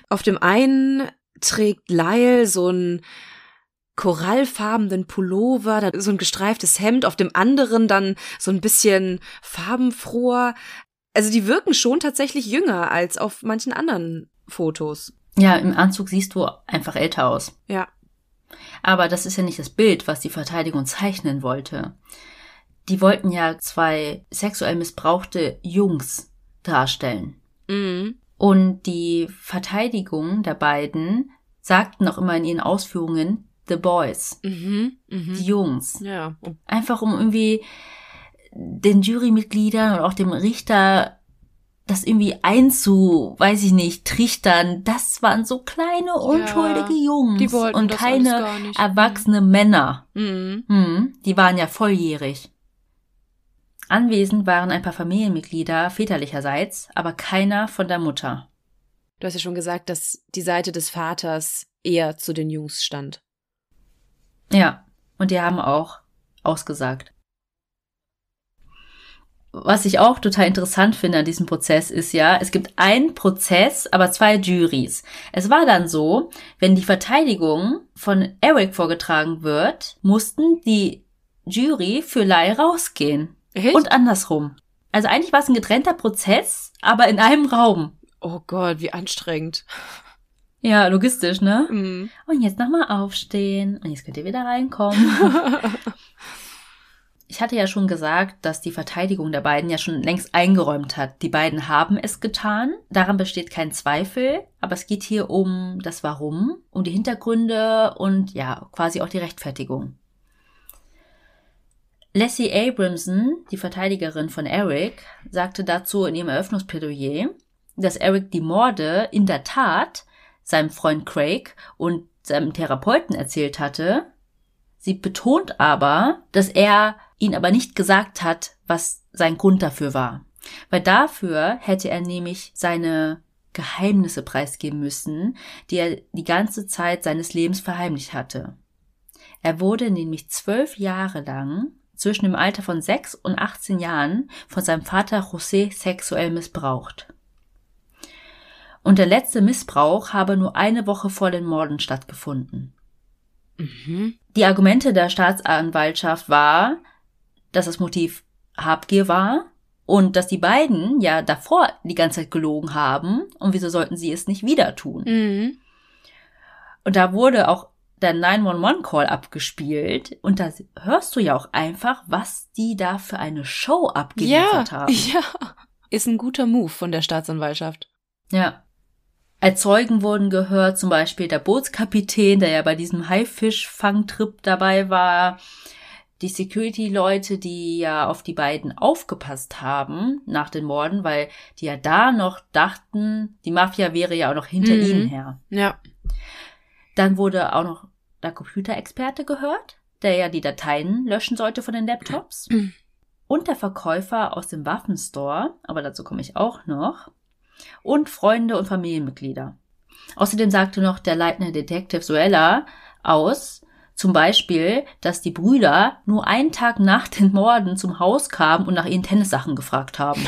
Auf dem einen trägt Lyle so einen korallfarbenen Pullover, so ein gestreiftes Hemd, auf dem anderen dann so ein bisschen farbenfroher. Also die wirken schon tatsächlich jünger als auf manchen anderen Fotos. Ja, im Anzug siehst du einfach älter aus. Ja. Aber das ist ja nicht das Bild, was die Verteidigung zeichnen wollte. Die wollten ja zwei sexuell missbrauchte Jungs darstellen. Mhm. Und die Verteidigung der beiden sagten noch immer in ihren Ausführungen The Boys, Mhm. die Mhm. Jungs. Ja. Einfach um irgendwie den Jurymitgliedern und auch dem Richter das irgendwie einzu, weiß ich nicht, trichtern. Das waren so kleine, unschuldige Jungs Die wollten und keine erwachsene Männer. Mhm. Hm, die waren ja volljährig. Anwesend waren ein paar Familienmitglieder väterlicherseits, aber keiner von der Mutter. Du hast ja schon gesagt, dass die Seite des Vaters eher zu den Jungs stand. Ja, und die haben auch ausgesagt. Was ich auch total interessant finde an diesem Prozess ist ja, es gibt einen Prozess, aber zwei Juries. Es war dann so, wenn die Verteidigung von Eric vorgetragen wird, mussten die Jury für Lai rausgehen. Echt? Und andersrum. Also eigentlich war es ein getrennter Prozess, aber in einem Raum. oh Gott, wie anstrengend. Ja, logistisch, ne? Mhm. Und jetzt nochmal aufstehen und jetzt könnt ihr wieder reinkommen. *laughs* Ich hatte ja schon gesagt, dass die Verteidigung der beiden ja schon längst eingeräumt hat. Die beiden haben es getan. Daran besteht kein Zweifel. Aber es geht hier um das Warum, um die Hintergründe und ja, quasi auch die Rechtfertigung. Leslie Abramson, die Verteidigerin von Eric, sagte dazu in ihrem Eröffnungsplädoyer, dass Eric die Morde in der Tat seinem Freund Craig und seinem Therapeuten erzählt hatte. Sie betont aber, dass er ihn aber nicht gesagt hat, was sein Grund dafür war. Weil dafür hätte er nämlich seine Geheimnisse preisgeben müssen, die er die ganze Zeit seines Lebens verheimlicht hatte. Er wurde nämlich zwölf Jahre lang zwischen dem Alter von sechs und 18 Jahren von seinem Vater José sexuell missbraucht. Und der letzte Missbrauch habe nur eine Woche vor den Morden stattgefunden. Mhm. Die Argumente der Staatsanwaltschaft war, dass das Motiv Habgier war und dass die beiden ja davor die ganze Zeit gelogen haben und wieso sollten sie es nicht wieder tun. Mhm. Und da wurde auch der 911-Call abgespielt und da hörst du ja auch einfach, was die da für eine Show Ja, abgeliefert *laughs* haben. ja. Ist ein guter Move von der Staatsanwaltschaft. Ja. Als Zeugen wurden gehört, zum Beispiel der Bootskapitän, der ja bei diesem Haifischfangtrip dabei war, die Security-Leute, die ja auf die beiden aufgepasst haben nach den Morden, weil die ja da noch dachten, die Mafia wäre ja auch noch hinter Mhm. ihnen her. Ja. Dann wurde auch noch der Computerexperte gehört, der ja die Dateien löschen sollte von den Laptops. Mhm. Und der Verkäufer aus dem Waffenstore, aber dazu komme ich auch noch. Und Freunde und Familienmitglieder. Außerdem sagte noch der leitende Detective Suella aus, zum Beispiel, dass die Brüder nur einen Tag nach den Morden zum Haus kamen und nach ihren Tennissachen gefragt haben. *laughs*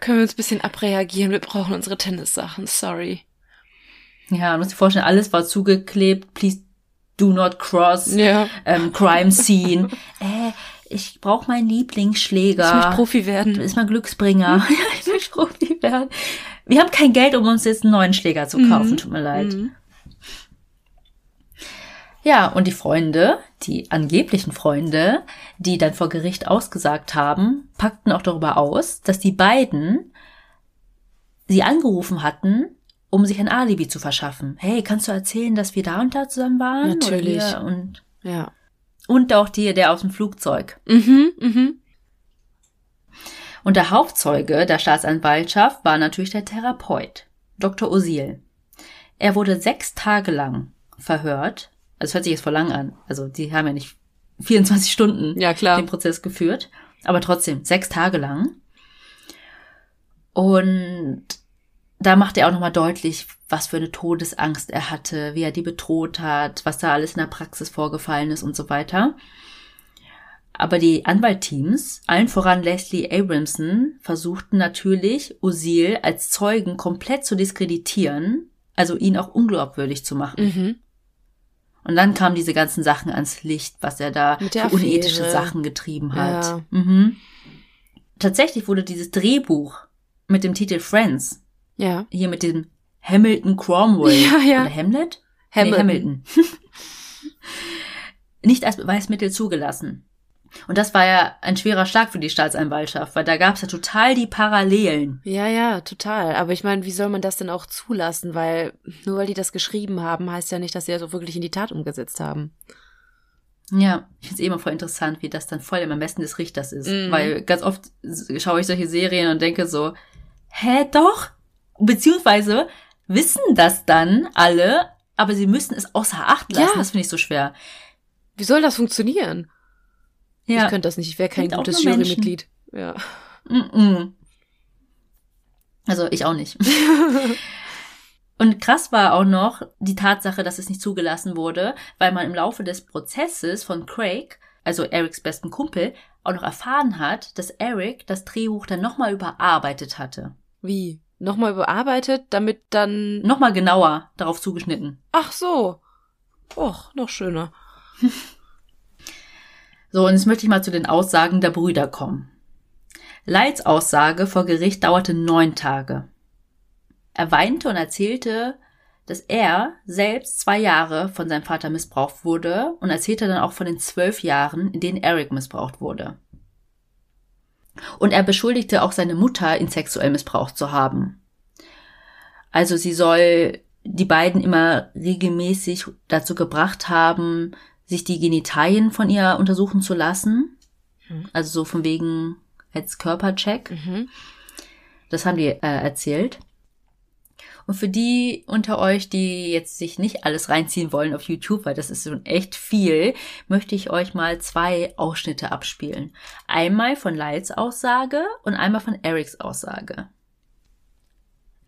Können wir uns ein bisschen abreagieren? Wir brauchen unsere Tennissachen. Sorry. Ja, man muss sich vorstellen, alles war zugeklebt. Please do not cross. Ja. ähm, Crime Scene. *laughs* äh, ich brauche meinen Lieblingsschläger. Ich möchte Profi Du werden. bist mein Glücksbringer. ja, *laughs* ich will Profi werden. Wir haben kein Geld, um uns jetzt einen neuen Schläger zu kaufen. Mhm. Tut mir leid. Mhm. Ja, und die Freunde, die angeblichen Freunde, die dann vor Gericht ausgesagt haben, packten auch darüber aus, dass die beiden sie angerufen hatten, um sich ein Alibi zu verschaffen. Hey, kannst du erzählen, dass wir da und da zusammen waren? Natürlich. Und, Ja. und auch die, der aus dem Flugzeug. Mhm, mhm. Und der Hauptzeuge der Staatsanwaltschaft war natürlich der Therapeut, Dr. Osil. Er wurde sechs Tage lang verhört. Also es hört sich jetzt voll lang an. Also die haben ja nicht 24 Stunden Ja, klar. den Prozess geführt. Aber trotzdem, sechs Tage lang. Und da macht er auch nochmal deutlich, was für eine Todesangst er hatte, wie er die bedroht hat, was da alles in der Praxis vorgefallen ist und so weiter. Aber die Anwaltteams, allen voran Leslie Abramson, versuchten natürlich, Usil als Zeugen komplett zu diskreditieren, also ihn auch unglaubwürdig zu machen. Mhm. Und dann kamen diese ganzen Sachen ans Licht, was er da für unethische. Sachen getrieben hat. Ja. Mhm. Tatsächlich wurde dieses Drehbuch mit dem Titel Friends, Ja. hier mit dem Hamilton Cromwell *laughs* Ja, ja. oder Hamlet? Hamilton. Nee, Hamilton. *laughs* Nicht als Beweismittel zugelassen. Und das war ja ein schwerer Schlag für die Staatsanwaltschaft, weil da gab es ja total die Parallelen. Ja, ja, total. Aber ich meine, wie soll man das denn auch zulassen? Weil nur weil die das geschrieben haben, heißt ja nicht, dass sie das auch wirklich in die Tat umgesetzt haben. Ja, ich finde es eh immer voll interessant, wie das dann voll im Ermessen des Richters ist. Mhm. Weil ganz oft schaue ich solche Serien und denke so, hä, doch? Beziehungsweise wissen das dann alle, aber sie müssen es außer Acht lassen. Ja. Das finde ich so schwer. Wie soll das funktionieren? Ja. Ich könnte das nicht. Ich wäre kein Sind gutes. Jurymitglied. Ja. Mm-mm. Also ich auch nicht. *laughs* Und krass war auch noch die Tatsache, dass es nicht zugelassen wurde, weil man im Laufe des Prozesses von Craig, also Erics besten Kumpel, auch noch erfahren hat, dass Eric das Drehbuch dann nochmal überarbeitet hatte. Wie? Nochmal überarbeitet, damit dann. Nochmal genauer darauf zugeschnitten. Ach so. Och, noch schöner. *laughs* So, und jetzt möchte ich mal zu den Aussagen der Brüder kommen. Lights Aussage vor Gericht dauerte neun Tage. Er weinte und erzählte, dass er selbst zwei Jahre von seinem Vater missbraucht wurde und erzählte dann auch von den zwölf Jahren, in denen Eric missbraucht wurde. Und er beschuldigte auch seine Mutter, ihn sexuell missbraucht zu haben. Also sie soll die beiden immer regelmäßig dazu gebracht haben, sich die Genitalien von ihr untersuchen zu lassen. Mhm. Also so von wegen als Körpercheck. Mhm. Das haben die äh, erzählt. Und für die unter euch, die jetzt sich nicht alles reinziehen wollen auf YouTube, weil das ist schon echt viel, möchte ich euch mal zwei Ausschnitte abspielen. Einmal von Lyles Aussage und einmal von Erics Aussage.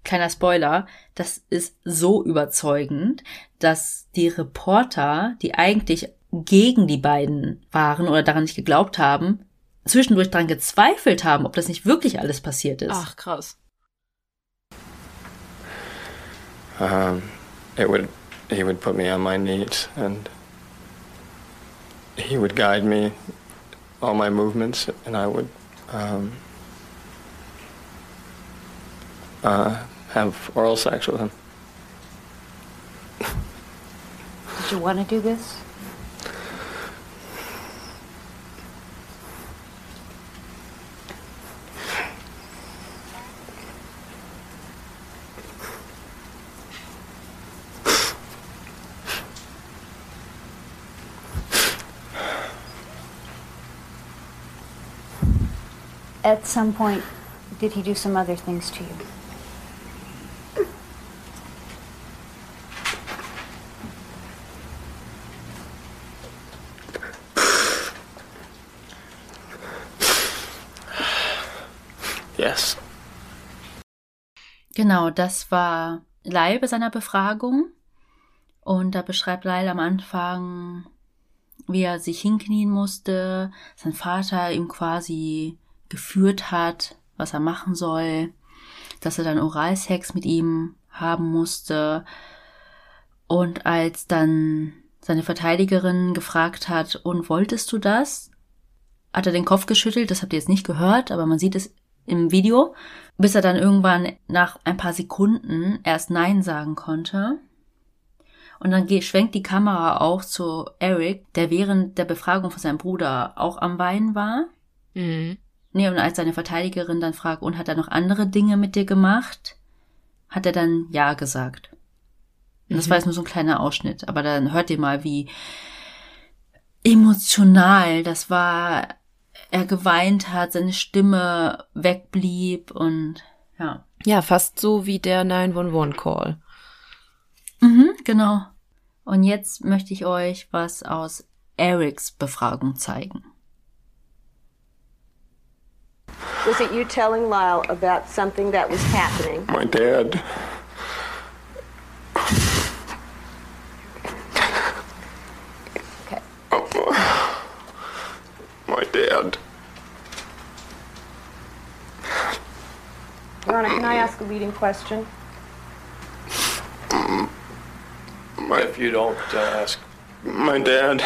Kleiner Spoiler, das ist so überzeugend, dass die Reporter, die eigentlich gegen die beiden waren oder daran nicht geglaubt haben, zwischendurch daran gezweifelt haben, ob das nicht wirklich alles passiert ist. Ach, krass. um, it would he would put me on my knees and he would guide me all my movements and I would um, uh, have oral sex with him. Did you want to do this? At some point, did he do some other things to you? Genau, das war Lyle bei seiner Befragung. Und da beschreibt Lyle am Anfang, wie er sich hinknien musste, sein Vater ihm quasi geführt hat, was er machen soll, dass er dann Oralsex mit ihm haben musste. Und als dann seine Verteidigerin gefragt hat, und wolltest du das? Hat er den Kopf geschüttelt, das habt ihr jetzt nicht gehört, aber man sieht es im Video, bis er dann irgendwann nach ein paar Sekunden erst Nein sagen konnte. Und dann schwenkt die Kamera auch zu Eric, der während der Befragung von seinem Bruder auch am Weinen war. Mhm. Nee, und als seine Verteidigerin dann fragt, und hat er noch andere Dinge mit dir gemacht, hat er dann Ja gesagt. Und das Mhm. war jetzt nur so ein kleiner Ausschnitt, aber dann hört ihr mal, wie emotional das war. Er geweint hat, seine Stimme wegblieb und ja. Ja, fast so wie der 911-Call. Mhm, genau. Und jetzt möchte ich euch was aus Erics Befragung zeigen. Was it you telling Lyle about something that was happening? My dad. My dad. Your can I ask a leading question? My, If you don't uh, ask, my dad.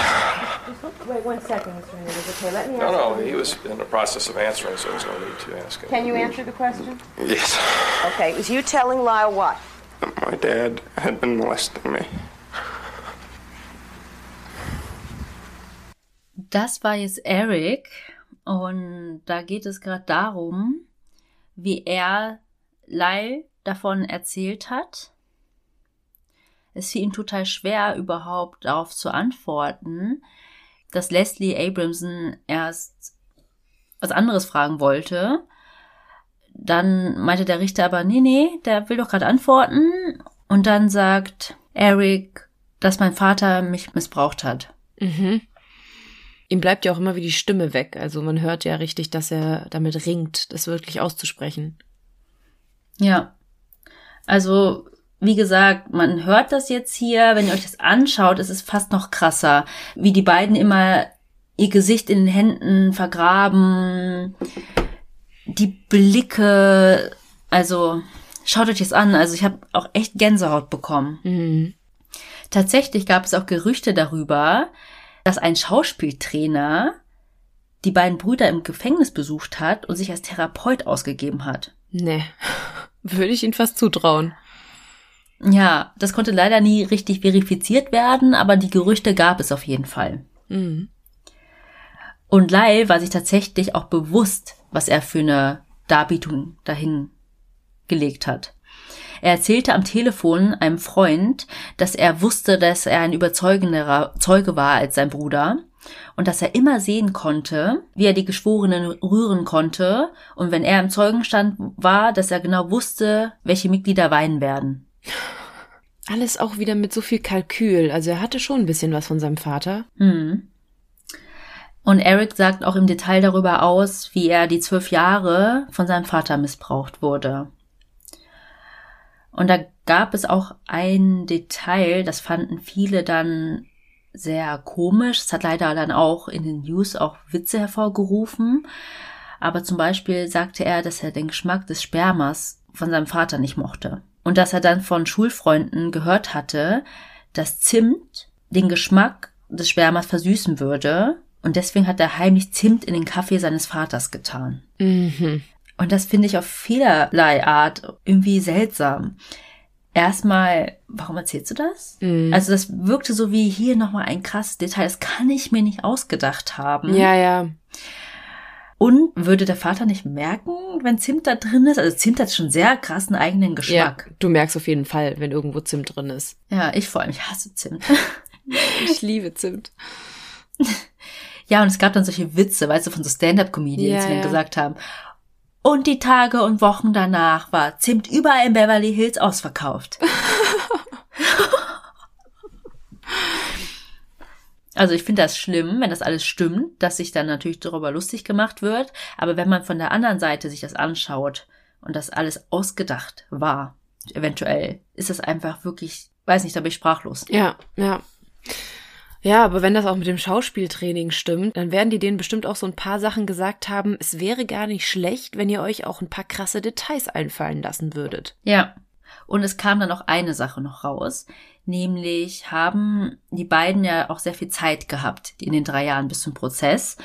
Wait one second, Mr. Hernandez. Okay, let me ask. no, no, he was in the process of answering, so there's no need to ask him. Can you answer the question? Yes. Okay, was you telling Lyle what? My dad had been molesting me. Das war jetzt Eric und da geht es gerade darum, wie er Lyle davon erzählt hat. Es fiel ihm total schwer, überhaupt darauf zu antworten, dass Leslie Abramson erst was anderes fragen wollte. Dann meinte der Richter aber, nee, nee, der will doch gerade antworten. Und dann sagt Eric, dass mein Vater mich missbraucht hat. Mhm. Ihm bleibt ja auch immer wie die Stimme weg. Also man hört ja richtig, dass er damit ringt, das wirklich auszusprechen. Ja. Also, wie gesagt, man hört das jetzt hier, wenn ihr euch das anschaut, ist es fast noch krasser, wie die beiden immer ihr Gesicht in den Händen vergraben, die Blicke, also schaut euch das an, also ich habe auch echt Gänsehaut bekommen. Mhm. Tatsächlich gab es auch Gerüchte darüber, dass ein Schauspieltrainer die beiden Brüder im Gefängnis besucht hat und sich als Therapeut ausgegeben hat. Nee. *laughs* Würde ich ihn fast zutrauen. Ja, das konnte leider nie richtig verifiziert werden, aber die Gerüchte gab es auf jeden Fall. Mhm. Und Lyle war sich tatsächlich auch bewusst, was er für eine Darbietung dahin gelegt hat. Er erzählte am Telefon einem Freund, dass er wusste, dass er ein überzeugenderer Zeuge war als sein Bruder und dass er immer sehen konnte, wie er die Geschworenen rühren konnte und wenn er im Zeugenstand war, dass er genau wusste, welche Mitglieder weinen werden. Alles auch wieder mit so viel Kalkül. Also er hatte schon ein bisschen was von seinem Vater. Hm. Und Eric sagt auch im Detail darüber aus, wie er die zwölf Jahre von seinem Vater missbraucht wurde. Und da gab es auch ein Detail, das fanden viele dann sehr komisch. Es hat leider dann auch in den News auch Witze hervorgerufen. Aber zum Beispiel sagte er, dass er den Geschmack des Spermas von seinem Vater nicht mochte. Und dass er dann von Schulfreunden gehört hatte, dass Zimt den Geschmack des Spermas versüßen würde. Und deswegen hat er heimlich Zimt in den Kaffee seines Vaters getan. Mhm. Und das finde ich auf vielerlei Art irgendwie seltsam. Erstmal, warum erzählst du das? Mhm. Also das wirkte so wie hier nochmal ein krasses Detail. Das kann ich mir nicht ausgedacht haben. Ja, ja. Und würde der Vater nicht merken, wenn Zimt da drin ist? Also Zimt hat schon sehr krassen eigenen Ja, Geschmack. du merkst auf jeden Fall, wenn irgendwo Zimt drin ist. Ja, ich vor allem, ich hasse Zimt. *laughs* Ich liebe Zimt. Ja, und es gab dann solche Witze, weißt du, von so Stand-Up-Comedians, Ja, die dann ja. gesagt haben, Und die Tage und Wochen danach war Zimt überall in Beverly Hills ausverkauft. *laughs* Also ich finde das schlimm, wenn das alles stimmt, dass sich dann natürlich darüber lustig gemacht wird. Aber wenn man von der anderen Seite sich das anschaut und das alles ausgedacht war, eventuell, ist das einfach wirklich, weiß nicht, da bin ich sprachlos. Ja, ja. Ja, aber wenn das auch mit dem Schauspieltraining stimmt, dann werden die denen bestimmt auch so ein paar Sachen gesagt haben, es wäre gar nicht schlecht, wenn ihr euch auch ein paar krasse Details einfallen lassen würdet. Ja. Und es kam dann auch eine Sache noch raus, nämlich haben die beiden ja auch sehr viel Zeit gehabt in den drei Jahren bis zum Prozess.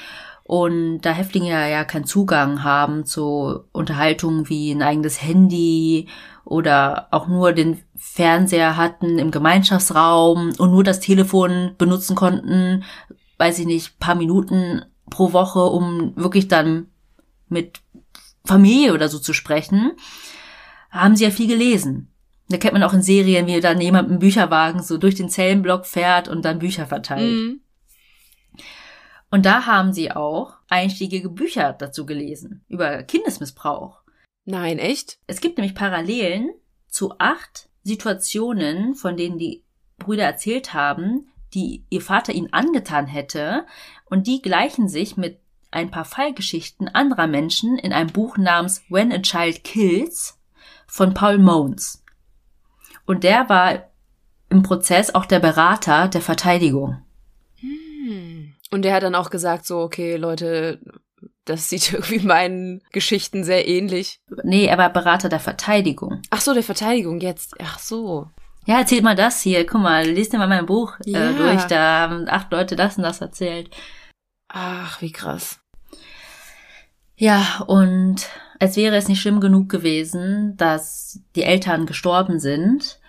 Und da Häftlinge ja keinen Zugang haben zu Unterhaltungen wie ein eigenes Handy oder auch nur den Fernseher hatten im Gemeinschaftsraum und nur das Telefon benutzen konnten, weiß ich nicht, paar Minuten pro Woche, um wirklich dann mit Familie oder so zu sprechen, haben sie ja viel gelesen. Da kennt man auch in Serien, wie dann jemand im Bücherwagen so durch den Zellenblock fährt und dann Bücher verteilt. Mhm. Und da haben sie auch einstiegige Bücher dazu gelesen, über Kindesmissbrauch. Nein, echt? Es gibt nämlich Parallelen zu acht Situationen, von denen die Brüder erzählt haben, die ihr Vater ihnen angetan hätte, und die gleichen sich mit ein paar Fallgeschichten anderer Menschen in einem Buch namens When a Child Kills von Paul Mones. Und der war im Prozess auch der Berater der Verteidigung. Und der hat dann auch gesagt, so, okay, Leute, das sieht *laughs* irgendwie meinen Geschichten sehr ähnlich. Nee, er war Berater der Verteidigung. Ach so, der Verteidigung jetzt. Ach so. Ja, erzählt mal das hier. Guck mal, lies dir mal mein Buch Ja. äh, durch. Da haben acht Leute das und das erzählt. Ach, wie krass. Ja, und als wäre es nicht schlimm genug gewesen, dass die Eltern gestorben sind,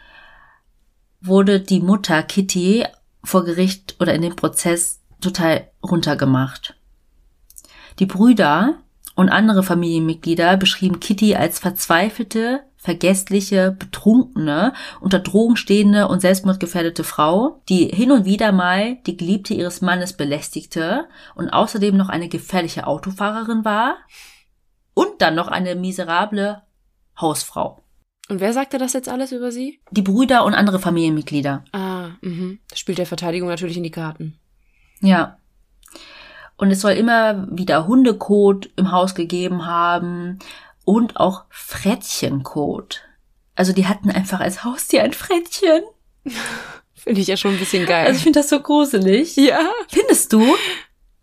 wurde die Mutter Kitty vor Gericht oder in dem Prozess total runtergemacht. Die Brüder und andere Familienmitglieder beschrieben Kitty als verzweifelte, vergessliche, betrunkene, unter Drogen stehende und selbstmordgefährdete Frau, die hin und wieder mal die Geliebte ihres Mannes belästigte und außerdem noch eine gefährliche Autofahrerin war und dann noch eine miserable Hausfrau. Und wer sagte das jetzt alles über sie? Die Brüder und andere Familienmitglieder. Ah, mhm. Das spielt der Verteidigung natürlich in die Karten. Ja. Und es soll immer wieder Hundekot im Haus gegeben haben und auch Frettchenkot. Also die hatten einfach als Haustier ein Frettchen. *laughs* Finde ich ja schon ein bisschen geil. Also ich finde das so gruselig. ja, Findest du?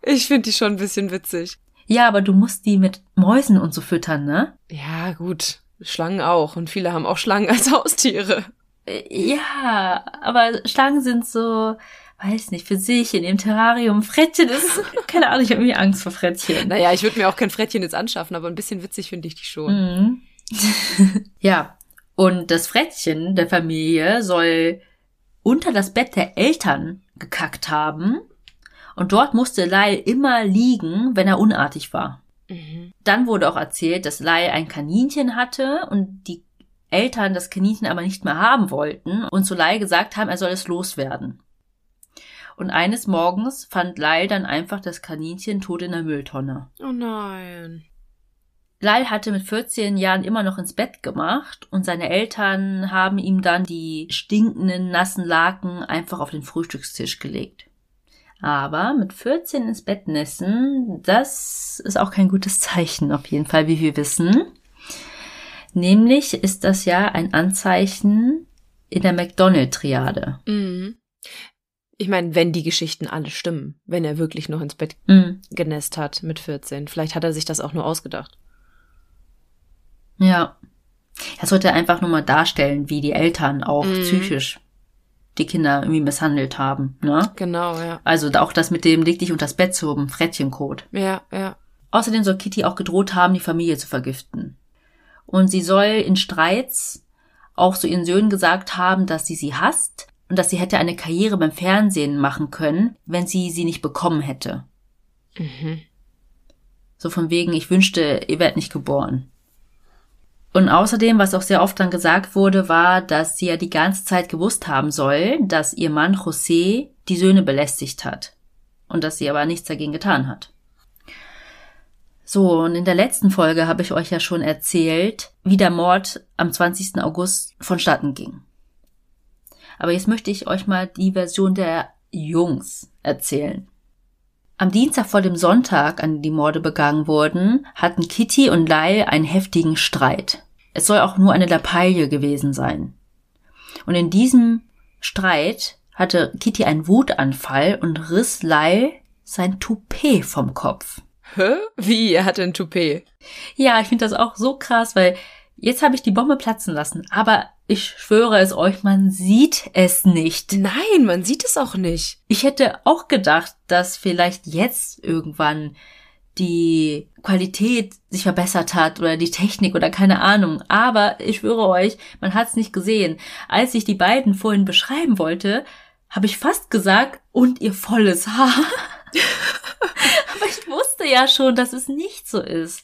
ich finde die schon ein bisschen witzig. Ja, aber du musst die mit Mäusen und so füttern, ne? Ja, gut. Schlangen auch. Und viele haben auch Schlangen als Haustiere. Äh, Ja, aber Schlangen sind so, weiß nicht, für sich in dem Terrarium. Frettchen ist, *laughs* keine Ahnung, ich habe irgendwie Angst vor Frettchen. Naja, ich würde mir auch kein Frettchen jetzt anschaffen, aber ein bisschen witzig finde ich die schon. Mhm. *laughs* ja, und das Frettchen der Familie soll unter das Bett der Eltern gekackt haben. Und dort musste Lyle immer liegen, wenn er unartig war. Mhm. Dann wurde auch erzählt, dass Lyle ein Kaninchen hatte und die Eltern das Kaninchen aber nicht mehr haben wollten und zu Lyle gesagt haben, er soll es loswerden. Und eines Morgens fand Lyle dann einfach das Kaninchen tot in der Mülltonne. Oh nein. Lyle hatte mit 14 Jahren immer noch ins Bett gemacht und seine Eltern haben ihm dann die stinkenden, nassen Laken einfach auf den Frühstückstisch gelegt. Aber mit 14 ins Bett nässen, das ist auch kein gutes Zeichen auf jeden Fall, wie wir wissen. Nämlich ist das ja ein Anzeichen in der McDonald-Triade. Mhm. Ich meine, wenn die Geschichten alle stimmen, wenn er wirklich noch ins Bett Mhm. genässt hat mit 14. Vielleicht hat er sich das auch nur ausgedacht. Ja. Er sollte einfach nur mal darstellen, wie die Eltern auch Mhm. psychisch die Kinder irgendwie misshandelt haben, ne? Genau, ja. Also auch das mit dem leg dich unter das Bett zu oben, Frettchencode. Ja, ja. Außerdem soll Kitty auch gedroht haben, die Familie zu vergiften. Und sie soll in Streits auch zu ihren Söhnen gesagt haben, dass sie sie hasst und dass sie hätte eine Karriere beim Fernsehen machen können, wenn sie sie nicht bekommen hätte. Mhm. So von wegen, ich wünschte, ihr werdet nicht geboren. Und außerdem, was auch sehr oft dann gesagt wurde, war, dass sie ja die ganze Zeit gewusst haben soll, dass ihr Mann José die Söhne belästigt hat. Und dass sie aber nichts dagegen getan hat. So, und in der letzten Folge habe ich euch ja schon erzählt, wie der Mord am 20. August vonstatten ging. Aber jetzt möchte ich euch mal die Version der Jungs erzählen. Am Dienstag vor dem Sonntag, an dem die Morde begangen wurden, hatten Kitty und Lyle einen heftigen Streit. Es soll auch nur eine Lappalie gewesen sein. Und in diesem Streit hatte Kitty einen Wutanfall und riss Lyle sein Toupet vom Kopf. Hä? Wie? Er hatte ein Toupet. Ja, ich finde das auch so krass, weil jetzt habe ich die Bombe platzen lassen, aber ich schwöre es euch, man sieht es nicht. Nein, man sieht es auch nicht. Ich hätte auch gedacht, dass vielleicht jetzt irgendwann die Qualität sich verbessert hat oder die Technik oder keine Ahnung. Aber ich schwöre euch, man hat es nicht gesehen. Als ich die beiden vorhin beschreiben wollte, habe ich fast gesagt, und ihr volles Haar. *laughs* Aber ich wusste ja schon, dass es nicht so ist.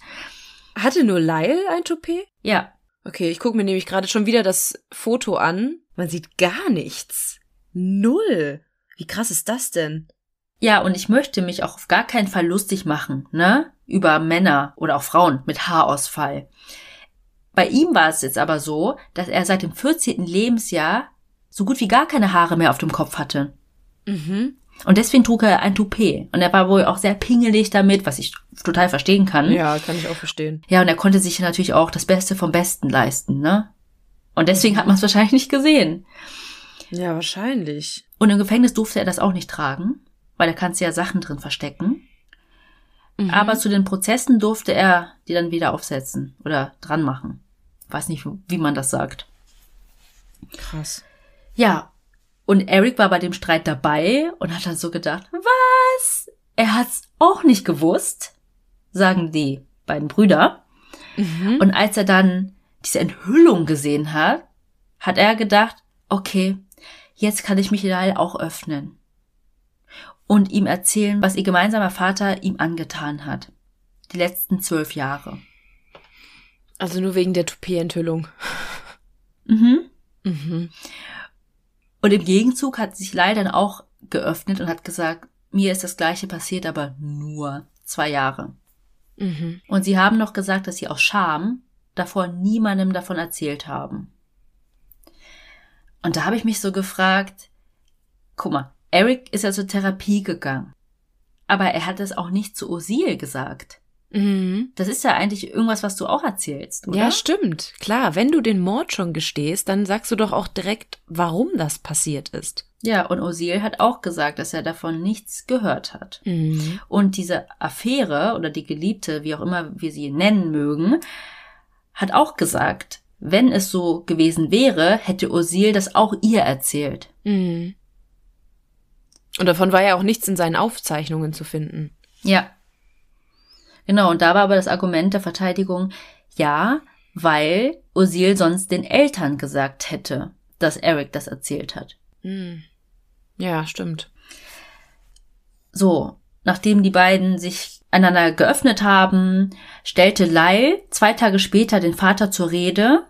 Hatte nur Lyle ein Toupet? Ja, Okay, ich gucke mir nämlich gerade schon wieder das Foto an. Man sieht gar nichts. Null. Wie krass ist das denn? Ja, und ich möchte mich auch auf gar keinen Fall lustig machen, ne? Über Männer oder auch Frauen mit Haarausfall. Bei ihm war es jetzt aber so, dass er seit dem 14. Lebensjahr so gut wie gar keine Haare mehr auf dem Kopf hatte. Mhm. Und deswegen trug er ein Toupet. Und er war wohl auch sehr pingelig damit, was ich total verstehen kann. Ja, kann ich auch verstehen. Ja, und er konnte sich natürlich auch das Beste vom Besten leisten, ne? Und deswegen hat man es wahrscheinlich nicht gesehen. Ja, wahrscheinlich. Und im Gefängnis durfte er das auch nicht tragen, weil da kannst du ja Sachen drin verstecken. Mhm. Aber zu den Prozessen durfte er die dann wieder aufsetzen oder dran machen. Weiß nicht, wie man das sagt. krass. Ja, und Eric war bei dem Streit dabei und hat dann so gedacht, was? Er hat's auch nicht gewusst, sagen die beiden Brüder. Mhm. Und als er dann diese Enthüllung gesehen hat, hat er gedacht, okay, jetzt kann ich mich Lyle auch öffnen und ihm erzählen, was ihr gemeinsamer Vater ihm angetan hat. Die letzten zwölf Jahre. Also nur wegen der Toupet-Enthüllung. Mhm. Mhm. Und im Gegenzug hat sich Lyle dann auch geöffnet und hat gesagt, mir ist das gleiche passiert, aber nur zwei Jahre. Mhm. Und sie haben noch gesagt, dass sie aus Scham davor niemandem davon erzählt haben. Und da habe ich mich so gefragt, guck mal, Eric ist ja zur Therapie gegangen. Aber er hat es auch nicht zu Osil gesagt. Mhm. Das ist ja eigentlich irgendwas, was du auch erzählst, oder? Ja, stimmt. Klar, wenn du den Mord schon gestehst, dann sagst du doch auch direkt, warum das passiert ist. Ja, und Osil hat auch gesagt, dass er davon nichts gehört hat. Mhm. Und diese Affäre oder die Geliebte, wie auch immer wir sie nennen mögen, hat auch gesagt, wenn es so gewesen wäre, hätte Osil das auch ihr erzählt. Mhm. Und davon war ja auch nichts in seinen Aufzeichnungen zu finden. Ja. Genau, und da war aber das Argument der Verteidigung, ja, weil Osil sonst den Eltern gesagt hätte, dass Eric das erzählt hat. Mhm. Ja, stimmt. So, nachdem die beiden sich einander geöffnet haben, stellte Lyle zwei Tage später den Vater zur Rede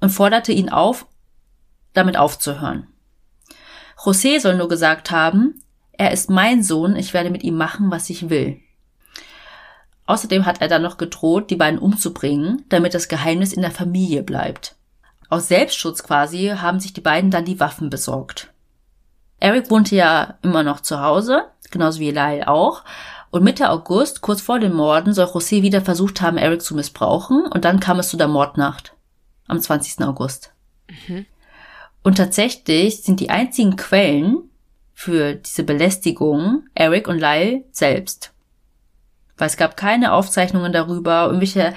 und forderte ihn auf, damit aufzuhören. José soll nur gesagt haben, er ist mein Sohn, ich werde mit ihm machen, was ich will. Außerdem hat er dann noch gedroht, die beiden umzubringen, damit das Geheimnis in der Familie bleibt. Aus Selbstschutz quasi haben sich die beiden dann die Waffen besorgt. Eric wohnte ja immer noch zu Hause, genauso wie Lyle auch. Und Mitte August, kurz vor den Morden, soll José wieder versucht haben, Eric zu missbrauchen. Und dann kam es zu der Mordnacht. Am 20. August. Und tatsächlich sind die einzigen Quellen für diese Belästigung Eric und Lyle selbst. Weil es gab keine Aufzeichnungen darüber, irgendwelche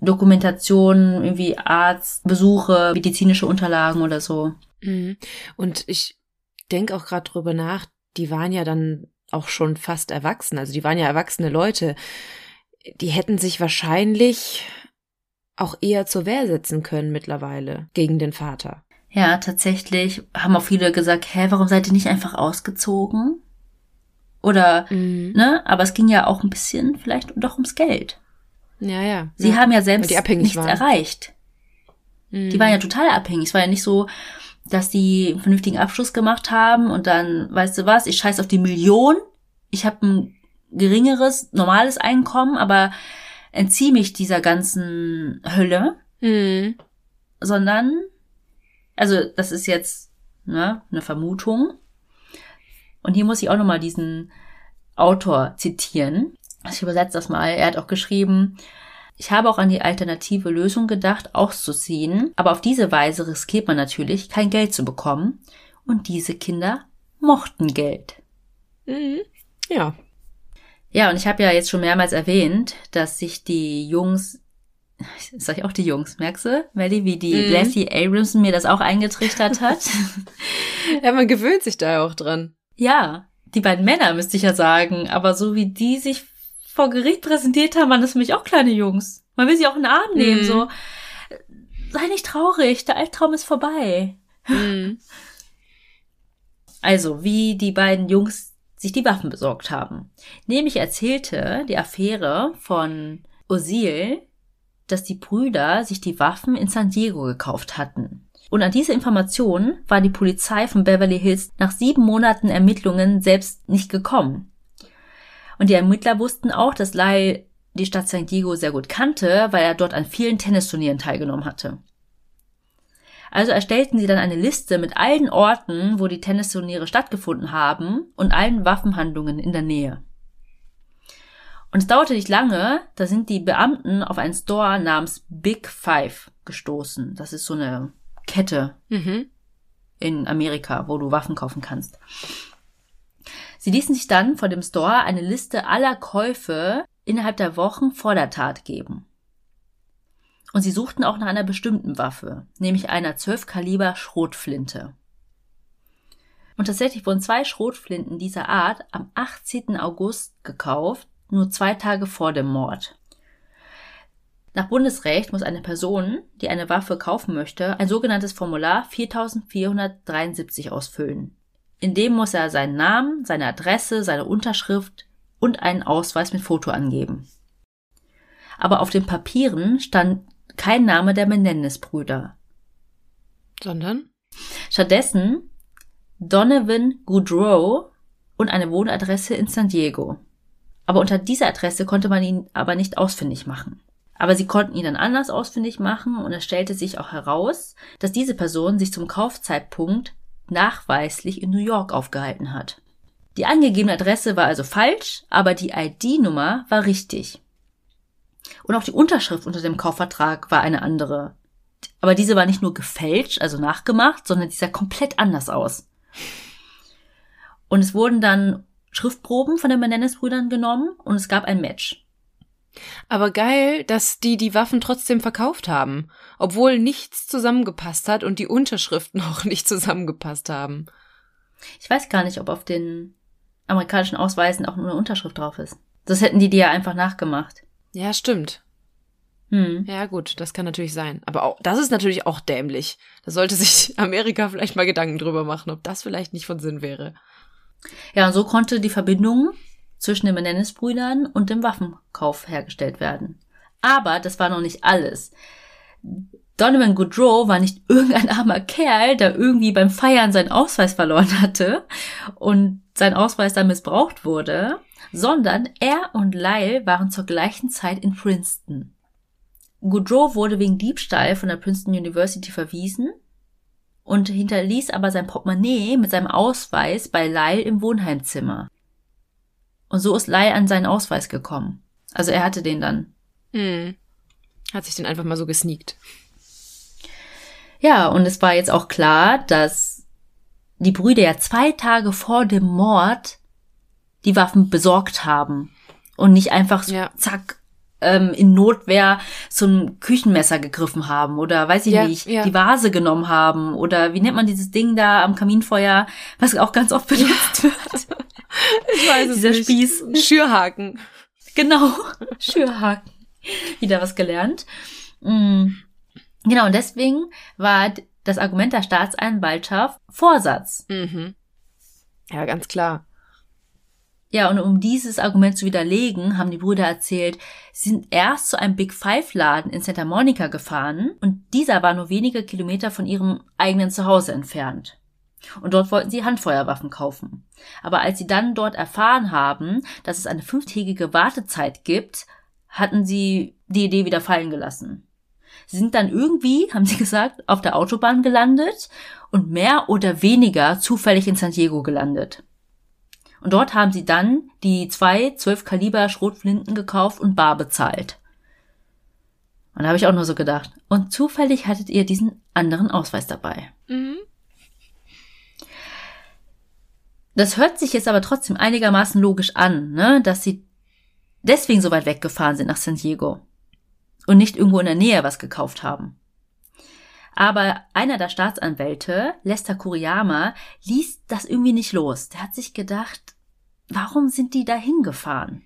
Dokumentationen, irgendwie Arztbesuche, medizinische Unterlagen oder so. Mhm. Und ich denke auch gerade drüber nach, die waren ja dann auch schon fast erwachsen, also die waren ja erwachsene Leute. Die hätten sich wahrscheinlich auch eher zur Wehr setzen können mittlerweile gegen den Vater. Ja, tatsächlich haben auch viele gesagt, hä, warum seid ihr nicht einfach ausgezogen? Oder, Mhm. ne, aber es ging ja auch ein bisschen vielleicht doch ums Geld. Ja, ja. Sie ja. haben ja selbst nichts waren. erreicht. Mhm. Die waren ja total abhängig. Es war ja nicht so, dass die einen vernünftigen Abschluss gemacht haben und dann, weißt du was, ich scheiß auf die Million, ich habe einen geringeres, normales Einkommen, aber entzieh mich dieser ganzen Hölle, Mhm. sondern, also das ist jetzt ne, eine Vermutung. Und hier muss ich auch nochmal diesen Autor zitieren. Ich übersetze das mal. Er hat auch geschrieben, ich habe auch an die alternative Lösung gedacht, auszuziehen, aber auf diese Weise riskiert man natürlich, kein Geld zu bekommen. Und diese Kinder mochten Geld. Mhm. Ja. Ja, und ich habe ja jetzt schon mehrmals erwähnt, dass sich die Jungs, sag ich auch die Jungs, merkst du, Melly, wie die Mhm. Blasey Abramson mir das auch eingetrichtert hat? *laughs* Ja, man gewöhnt sich da ja auch dran. Ja, die beiden Männer müsste ich ja sagen, aber so wie die sich vor Gericht präsentiert haben, waren das für mich auch kleine Jungs. Man will sie auch in den Arm nehmen, Mhm. so. Sei nicht traurig, der Albtraum ist vorbei. Mhm. *laughs* Also, wie die beiden Jungs sich die Waffen besorgt haben. Nämlich erzählte die Affäre von Osil, dass die Brüder sich die Waffen in San Diego gekauft hatten. Und an diese Information war die Polizei von Beverly Hills nach sieben Monaten Ermittlungen selbst nicht gekommen. Und die Ermittler wussten auch, dass Lyle die Stadt San Diego sehr gut kannte, weil er dort an vielen Tennisturnieren teilgenommen hatte. Also erstellten sie dann eine Liste mit allen Orten, wo die Tennisturniere stattgefunden haben und allen Waffenhandlungen in der Nähe. Und es dauerte nicht lange, da sind die Beamten auf einen Store namens Big Five gestoßen. Das ist so eine Kette Mhm. in Amerika, wo du Waffen kaufen kannst. Sie ließen sich dann vor dem Store eine Liste aller Käufe innerhalb der Wochen vor der Tat geben. Und sie suchten auch nach einer bestimmten Waffe, nämlich einer 12 Kaliber Schrotflinte. Und tatsächlich wurden zwei Schrotflinten dieser Art am 18. August gekauft, nur zwei Tage vor dem Mord. Nach Bundesrecht muss eine Person, die eine Waffe kaufen möchte, ein sogenanntes Formular 4473 ausfüllen. In dem muss er seinen Namen, seine Adresse, seine Unterschrift und einen Ausweis mit Foto angeben. Aber auf den Papieren stand kein Name der Menendez-Brüder. Sondern? Stattdessen Donovan Goodrow und eine Wohnadresse in San Diego. Aber unter dieser Adresse konnte man ihn aber nicht ausfindig machen. Aber sie konnten ihn dann anders ausfindig machen und es stellte sich auch heraus, dass diese Person sich zum Kaufzeitpunkt nachweislich in New York aufgehalten hat. Die angegebene Adresse war also falsch, aber die ID-Nummer war richtig. Und auch die Unterschrift unter dem Kaufvertrag war eine andere. Aber diese war nicht nur gefälscht, also nachgemacht, sondern die sah komplett anders aus. Und es wurden dann Schriftproben von den Menendez-Brüdern genommen und es gab ein Match. Aber geil, dass die die Waffen trotzdem verkauft haben, obwohl nichts zusammengepasst hat und die Unterschriften auch *laughs* nicht zusammengepasst haben. Ich weiß gar nicht, ob auf den amerikanischen Ausweisen auch nur eine Unterschrift drauf ist. Das hätten die dir ja einfach nachgemacht. Ja, stimmt. Hm. Ja, gut, das kann natürlich sein. Aber auch, das ist natürlich auch dämlich. Da sollte sich *laughs* Amerika vielleicht mal Gedanken drüber machen, ob das vielleicht nicht von Sinn wäre. Ja, und so konnte die Verbindung zwischen den Menendez-Brüdern und dem Waffenkauf hergestellt werden. Aber das war noch nicht alles. Donovan Goodrow war nicht *laughs* irgendein armer Kerl, der irgendwie beim Feiern seinen Ausweis verloren hatte und sein Ausweis dann missbraucht wurde, sondern er und Lyle waren zur gleichen Zeit in Princeton. Goodrow wurde wegen Diebstahl von der Princeton University verwiesen und hinterließ aber sein Portemonnaie mit seinem Ausweis bei Lyle im Wohnheimzimmer. Und so ist Lyle an seinen Ausweis gekommen. Also er hatte den dann. Hm. Hat sich den einfach mal so gesneakt. Ja, und es war jetzt auch klar, dass die Brüder ja zwei Tage vor dem Mord die Waffen besorgt haben und nicht einfach so Ja. zack ähm, in Notwehr zum Küchenmesser gegriffen haben oder weiß ich Ja, nicht, ja. die Vase genommen haben oder wie nennt man dieses Ding da am Kaminfeuer, was auch ganz oft benutzt wird. *laughs* Ich weiß Dieser Spieß. Schürhaken. Genau, *laughs* Schürhaken. Wieder was gelernt. Mm. Genau, und deswegen war das Argument der Staatsanwaltschaft Vorsatz. Mhm. Ja, ganz klar. Ja, und um dieses Argument zu widerlegen, haben die Brüder erzählt, sie sind erst zu einem Big Five Laden in Santa Monica gefahren und dieser war nur wenige Kilometer von ihrem eigenen Zuhause entfernt. Und dort wollten sie Handfeuerwaffen kaufen. Aber als sie dann dort erfahren haben, dass es eine fünftägige Wartezeit gibt, hatten sie die Idee wieder fallen gelassen. Sie sind dann irgendwie, *laughs* haben sie gesagt, auf der Autobahn gelandet und mehr oder weniger zufällig in San Diego gelandet. Und dort haben sie dann die zwei 12 Kaliber Schrotflinten gekauft und bar bezahlt. Und da habe ich auch nur so gedacht. Und zufällig hattet ihr diesen anderen Ausweis dabei. Mhm. Das hört sich jetzt aber trotzdem einigermaßen logisch an, ne? dass sie deswegen so weit weggefahren sind nach San Diego und nicht irgendwo in der Nähe was gekauft haben. Aber einer der Staatsanwälte, Lester Kuriyama, ließ das irgendwie nicht los. Der hat sich gedacht, warum sind die da hingefahren?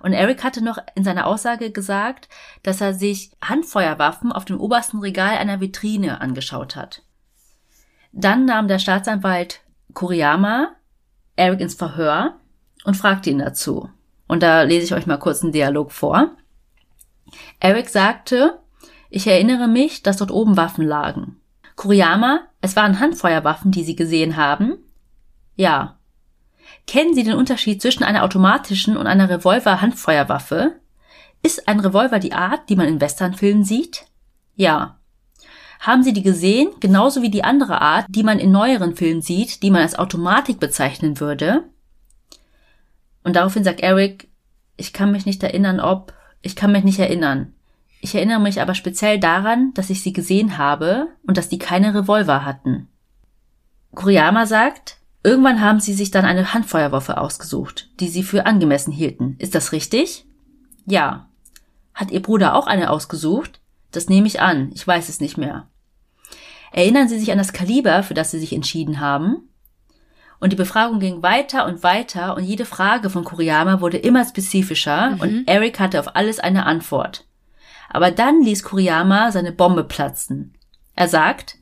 Und Eric hatte noch in seiner Aussage gesagt, dass er sich Handfeuerwaffen auf dem obersten Regal einer Vitrine angeschaut hat. Dann nahm der Staatsanwalt Kuriyama Eric ins Verhör und fragte ihn dazu. Und da lese ich euch mal kurz einen Dialog vor. Eric sagte, ich erinnere mich, dass dort oben Waffen lagen. Kuriyama, es waren Handfeuerwaffen, die Sie gesehen haben? Ja. Kennen Sie den Unterschied zwischen einer automatischen und einer Revolver-Handfeuerwaffe? Ist ein Revolver die Art, die man in Westernfilmen sieht? Ja. Haben Sie die gesehen, genauso wie die andere Art, die man in neueren Filmen sieht, die man als Automatik bezeichnen würde? Und daraufhin sagt Eric, ich kann mich nicht erinnern, ob, ich kann mich nicht erinnern. Ich erinnere mich aber speziell daran, dass ich sie gesehen habe und dass die keine Revolver hatten. Kuriyama sagt, irgendwann haben sie sich dann eine Handfeuerwaffe ausgesucht, die sie für angemessen hielten. Ist das richtig? Ja. Hat ihr Bruder auch eine ausgesucht? Das nehme ich an, ich weiß es nicht mehr. Erinnern Sie sich an das Kaliber, für das Sie sich entschieden haben? Und die Befragung ging weiter und weiter und jede Frage von Kuriyama wurde immer spezifischer Mhm. und Eric hatte auf alles eine Antwort. Aber dann ließ Kuriyama seine Bombe platzen. Er sagt,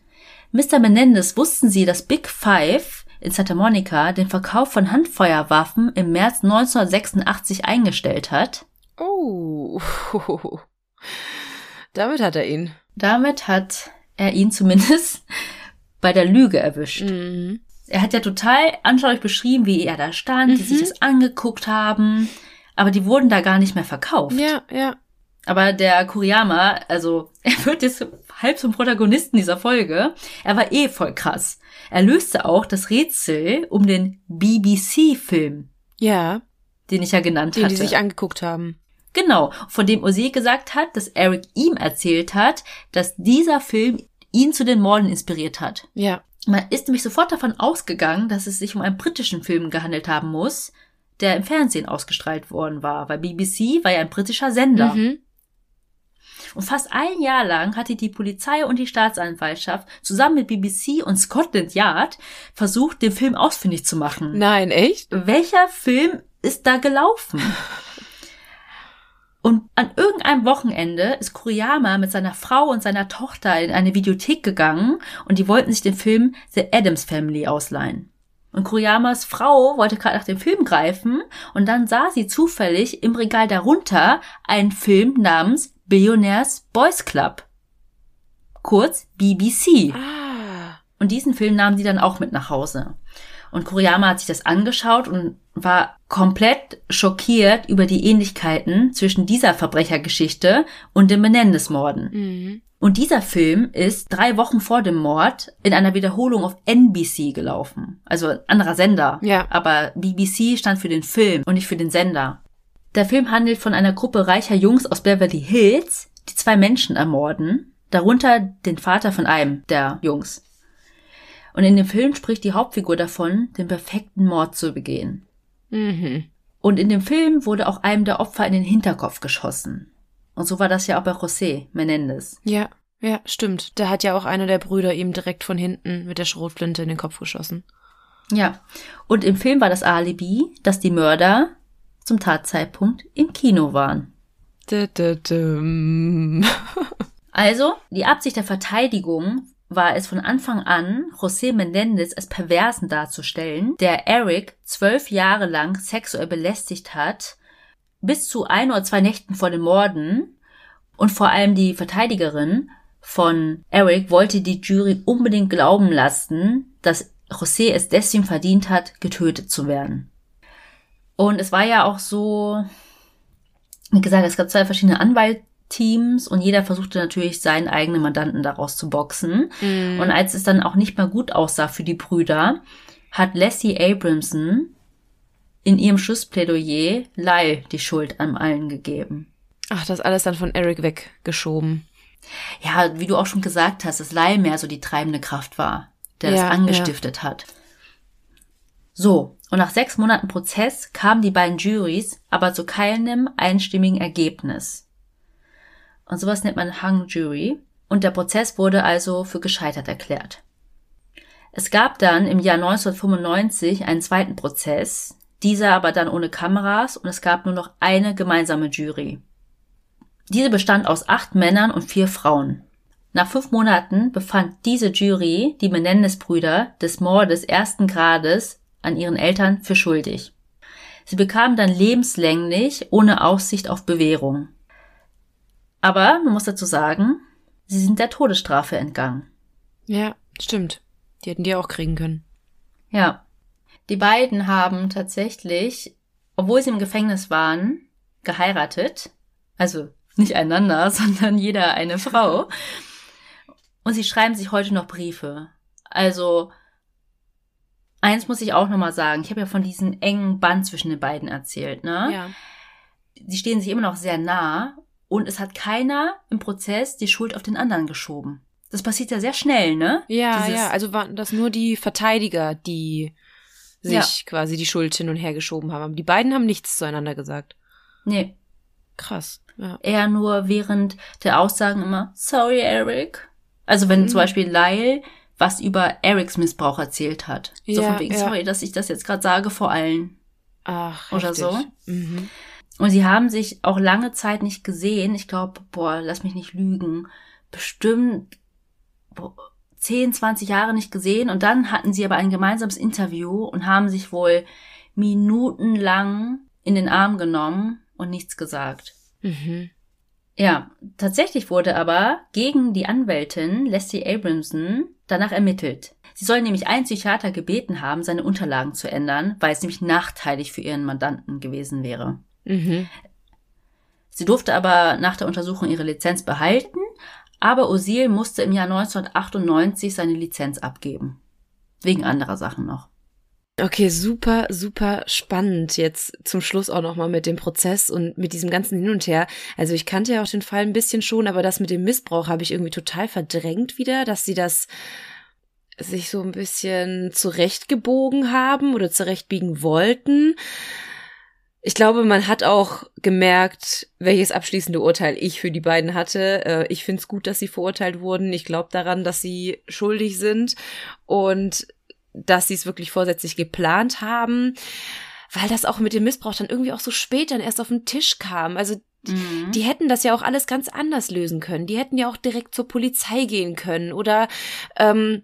Mr. Menendez, wussten Sie, dass Big Five in Santa Monica den Verkauf von Handfeuerwaffen im März 1986 eingestellt hat? Oh. Damit hat er ihn. Damit hat er ihn zumindest bei der Lüge erwischt. Mhm. Er hat ja total anschaulich beschrieben, wie er da stand, die Mhm. sich das angeguckt haben, aber die wurden da gar nicht mehr verkauft. Ja, ja. Aber der Kuriyama, also *laughs* er wird jetzt halb zum Protagonisten dieser Folge. Er war eh voll krass. Er löste auch das Rätsel um den BBC-Film, Ja, den ich ja genannt den hatte. die sich angeguckt haben. genau, von dem Ose gesagt hat, dass Eric ihm erzählt hat, dass dieser Film ihn zu den Morden inspiriert hat. Ja. Man ist nämlich sofort davon ausgegangen, dass es sich um einen britischen Film gehandelt haben muss, der im Fernsehen ausgestrahlt worden war, weil BBC war ja ein britischer Sender. Mhm. Und fast ein Jahr lang hatte die Polizei und die Staatsanwaltschaft zusammen mit BBC und Scotland Yard versucht, den Film ausfindig zu machen. Nein, echt? Welcher Film ist da gelaufen? Und an irgendeinem Wochenende ist Kuriyama mit seiner Frau und seiner Tochter in eine Videothek gegangen und die wollten sich den Film The Addams Family ausleihen. Und Kuriyamas Frau wollte gerade nach dem Film greifen und dann sah sie zufällig im Regal darunter einen Film namens Billionaires Boys Club. Kurz BBC. Ah. Und diesen Film nahmen sie dann auch mit nach Hause. Und Kuriyama hat sich das angeschaut und war komplett schockiert über die Ähnlichkeiten zwischen dieser Verbrechergeschichte und den Menendez-Morden. Mhm. Und dieser Film ist drei Wochen vor dem Mord in einer Wiederholung auf NBC gelaufen. Also ein anderer Sender. Ja. Aber BBC stand für den Film und nicht für den Sender. Der Film handelt von einer Gruppe reicher Jungs aus Beverly Hills, die zwei Menschen ermorden, darunter den Vater von einem der Jungs. Und in dem Film spricht die Hauptfigur davon, den perfekten Mord zu begehen. Mhm. Und in dem Film wurde auch einem der Opfer in den Hinterkopf geschossen. Und so war das ja auch bei José Menendez. Ja, ja, stimmt. Da hat ja auch einer der Brüder ihm direkt von hinten mit der Schrotflinte in den Kopf geschossen. Ja. Und im Film war das Alibi, dass die Mörder zum Tatzeitpunkt im Kino waren. *laughs* Also, die Absicht der Verteidigung war es von Anfang an, José Menendez als Perversen darzustellen, der Eric zwölf Jahre lang sexuell belästigt hat, bis zu ein oder zwei Nächten vor den Morden. Und vor allem die Verteidigerin von Eric wollte die Jury unbedingt glauben lassen, dass José es deswegen verdient hat, getötet zu werden. Und es war ja auch so, wie gesagt, es gab zwei verschiedene Anwaltteams und jeder versuchte natürlich seinen eigenen Mandanten daraus zu boxen. Und als es dann auch nicht mehr gut aussah für die Brüder, hat Leslie Abramson in ihrem Schlussplädoyer Lyle die Schuld an allen gegeben. Ach, das alles dann von Eric weggeschoben. Ja, wie du auch schon gesagt hast, dass Lyle mehr so die treibende Kraft war, der Ja, das angestiftet hat. So, und nach sechs Monaten Prozess kamen die beiden Juries aber zu keinem einstimmigen Ergebnis. Und sowas nennt man Hung Jury. Und der Prozess wurde also für gescheitert erklärt. Es gab dann im Jahr 1995 einen zweiten Prozess, dieser aber dann ohne Kameras und es gab nur noch eine gemeinsame Jury. Diese bestand aus acht Männern und vier Frauen. Nach fünf Monaten befand diese Jury die Menendez-Brüder des Mordes ersten Grades an ihren Eltern für schuldig. Sie bekamen dann lebenslänglich ohne Aussicht auf Bewährung. Aber man muss dazu sagen, sie sind der Todesstrafe entgangen. Ja, stimmt. Die hätten die auch kriegen können. Ja. Die beiden haben tatsächlich, obwohl sie im Gefängnis waren, geheiratet. Also nicht einander, *laughs* sondern jeder eine Frau. *laughs* Und sie schreiben sich heute noch Briefe. Also, eins muss ich auch nochmal sagen. Ich habe ja von diesem engen Band zwischen den beiden erzählt, ne? Ja. Sie stehen sich immer noch sehr nah und es hat keiner im Prozess die Schuld auf den anderen geschoben. Das passiert ja sehr schnell, ne? Ja, Dieses- ja. Also waren das nur die Verteidiger, die sich Ja. quasi die Schuld hin und her geschoben haben. Aber die beiden haben nichts zueinander gesagt. Nee, Krass. Ja. eher nur während der Aussagen immer, sorry, Eric. Also wenn zum Beispiel Lyle was über Erics Missbrauch erzählt hat. So Ja, von wegen, ja. sorry, dass ich das jetzt gerade sage vor allen. Ach, Oder heftig. so. Mhm. Und sie haben sich auch lange Zeit nicht gesehen. Ich glaube, boah, lass mich nicht lügen. Bestimmt boah, 10, 20 Jahre nicht gesehen. Und dann hatten sie aber ein gemeinsames Interview und haben sich wohl minutenlang in den Arm genommen und nichts gesagt. Mhm. Ja, tatsächlich wurde aber gegen die Anwältin Leslie Abramson danach ermittelt. Sie soll nämlich einen Psychiater gebeten haben, seine Unterlagen zu ändern, weil es nämlich nachteilig für ihren Mandanten gewesen wäre. Mhm. Sie durfte aber nach der Untersuchung ihre Lizenz behalten, aber Osil musste im Jahr 1998 seine Lizenz abgeben. Wegen anderer Sachen noch. Okay, super, super spannend jetzt zum Schluss auch nochmal mit dem Prozess und mit diesem ganzen Hin und Her. Also ich kannte ja auch den Fall ein bisschen schon, aber das mit dem Missbrauch habe ich irgendwie total verdrängt wieder, dass sie das sich so ein bisschen zurechtgebogen haben oder zurechtbiegen wollten. Ich glaube, man hat auch gemerkt, welches abschließende Urteil ich für die beiden hatte. Äh, Ich finde es gut, dass sie verurteilt wurden. Ich glaube daran, dass sie schuldig sind und dass sie es wirklich vorsätzlich geplant haben, weil das auch mit dem Missbrauch dann irgendwie auch so spät dann erst auf den Tisch kam. Also Mhm. die hätten das ja auch alles ganz anders lösen können. Die hätten ja auch direkt zur Polizei gehen können oder ähm,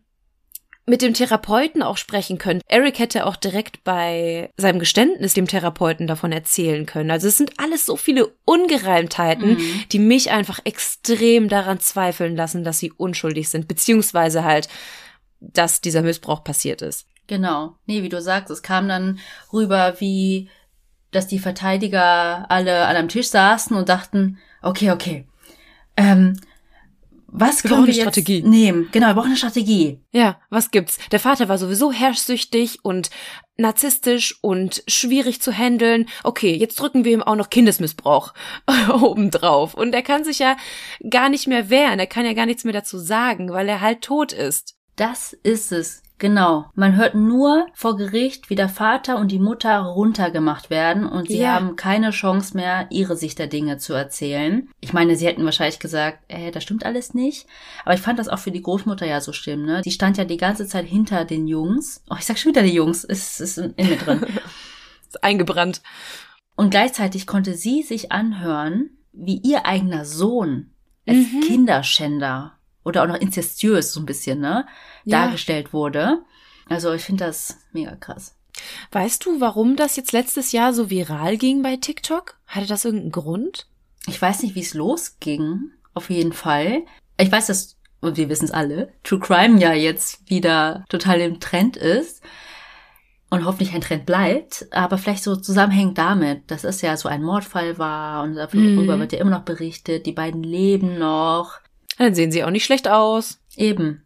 mit dem Therapeuten auch sprechen können. Eric hätte auch direkt bei seinem Geständnis dem Therapeuten davon erzählen können. Also es sind alles so viele Ungereimtheiten, Mhm. die mich einfach extrem daran zweifeln lassen, dass sie unschuldig sind, beziehungsweise halt, dass dieser Missbrauch passiert ist. Genau. Nee, wie du sagst, es kam dann rüber, wie, dass die Verteidiger alle an einem Tisch saßen und dachten, okay, okay, ähm, was Wir können brauchen wir eine jetzt Strategie. nehmen? Genau, wir brauchen eine Strategie. Ja, was gibt's? Der Vater war sowieso herrschsüchtig und narzisstisch und schwierig zu handeln. Okay, jetzt drücken wir ihm auch noch Kindesmissbrauch *laughs* obendrauf. Und er kann sich ja gar nicht mehr wehren. Er kann ja gar nichts mehr dazu sagen, weil er halt tot ist. Das ist es. Genau. Man hört nur vor Gericht, wie der Vater und die Mutter runtergemacht werden und sie Ja. haben keine Chance mehr, ihre Sicht der Dinge zu erzählen. Ich meine, sie hätten wahrscheinlich gesagt, äh, das stimmt alles nicht. Aber ich fand das auch für die Großmutter ja so schlimm, ne? Die stand ja die ganze Zeit hinter den Jungs. Oh, ich sag schon wieder die Jungs. Es ist in mir drin. *laughs* Ist eingebrannt. Und gleichzeitig konnte sie sich anhören, wie ihr eigener Sohn als Mhm. Kinderschänder oder auch noch inzestiös so ein bisschen, ne, Ja. dargestellt wurde. Also ich finde das mega krass. Weißt du, warum das jetzt letztes Jahr so viral ging bei TikTok? Hatte das irgendeinen Grund? Ich weiß nicht, wie es losging, auf jeden Fall. Ich weiß, dass und wir wissen es alle, True Crime ja jetzt wieder total im Trend ist und hoffentlich ein Trend bleibt, aber vielleicht so zusammenhängt damit, dass es ja so ein Mordfall war und darüber Mhm. wird ja immer noch berichtet, die beiden leben noch. Dann sehen sie auch nicht schlecht aus. Eben.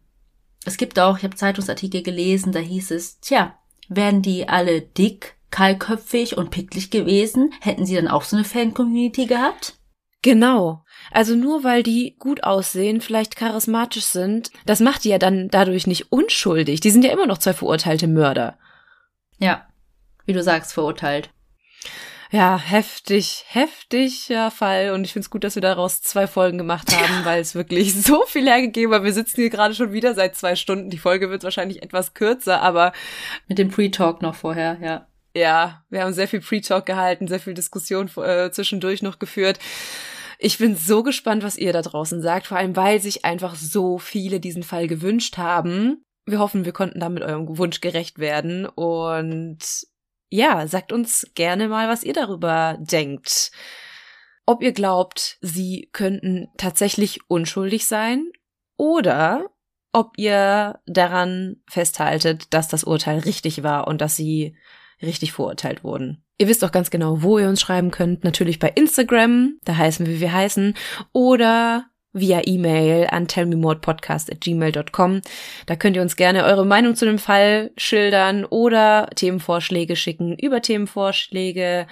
Es gibt auch, ich habe Zeitungsartikel gelesen, da hieß es, tja, wären die alle dick, kahlköpfig und picklig gewesen, hätten sie dann auch so eine Fan-Community gehabt? Genau. Also nur weil die gut aussehen, vielleicht charismatisch sind, das macht die ja dann dadurch nicht unschuldig. Die sind ja immer noch zwei verurteilte Mörder. Ja. Wie du sagst, verurteilt. Ja, heftig, heftiger Fall. Und ich find's gut, dass wir daraus zwei Folgen gemacht haben, weil es wirklich *laughs* so viel hergegeben hat. Wir sitzen hier gerade schon wieder seit zwei Stunden. Die Folge wird wahrscheinlich etwas kürzer, aber Mit dem Pre-Talk noch vorher, ja. ja, wir haben sehr viel Pre-Talk gehalten, sehr viel Diskussion äh, zwischendurch noch geführt. Ich bin so gespannt, was ihr da draußen sagt, vor allem weil sich einfach so viele diesen Fall gewünscht haben. Wir hoffen, wir konnten damit eurem Wunsch gerecht werden und ja, sagt uns gerne mal, was ihr darüber denkt. Ob ihr glaubt, sie könnten tatsächlich unschuldig sein oder ob ihr daran festhaltet, dass das Urteil richtig war und dass sie richtig verurteilt wurden. Ihr wisst auch ganz genau, wo ihr uns schreiben könnt. Natürlich bei Instagram, da heißen wir, wie wir heißen, oder via E-Mail an tellmemorepodcast.gmail.com. Da könnt ihr uns gerne eure Meinung zu dem Fall schildern oder Themenvorschläge schicken über Themenvorschläge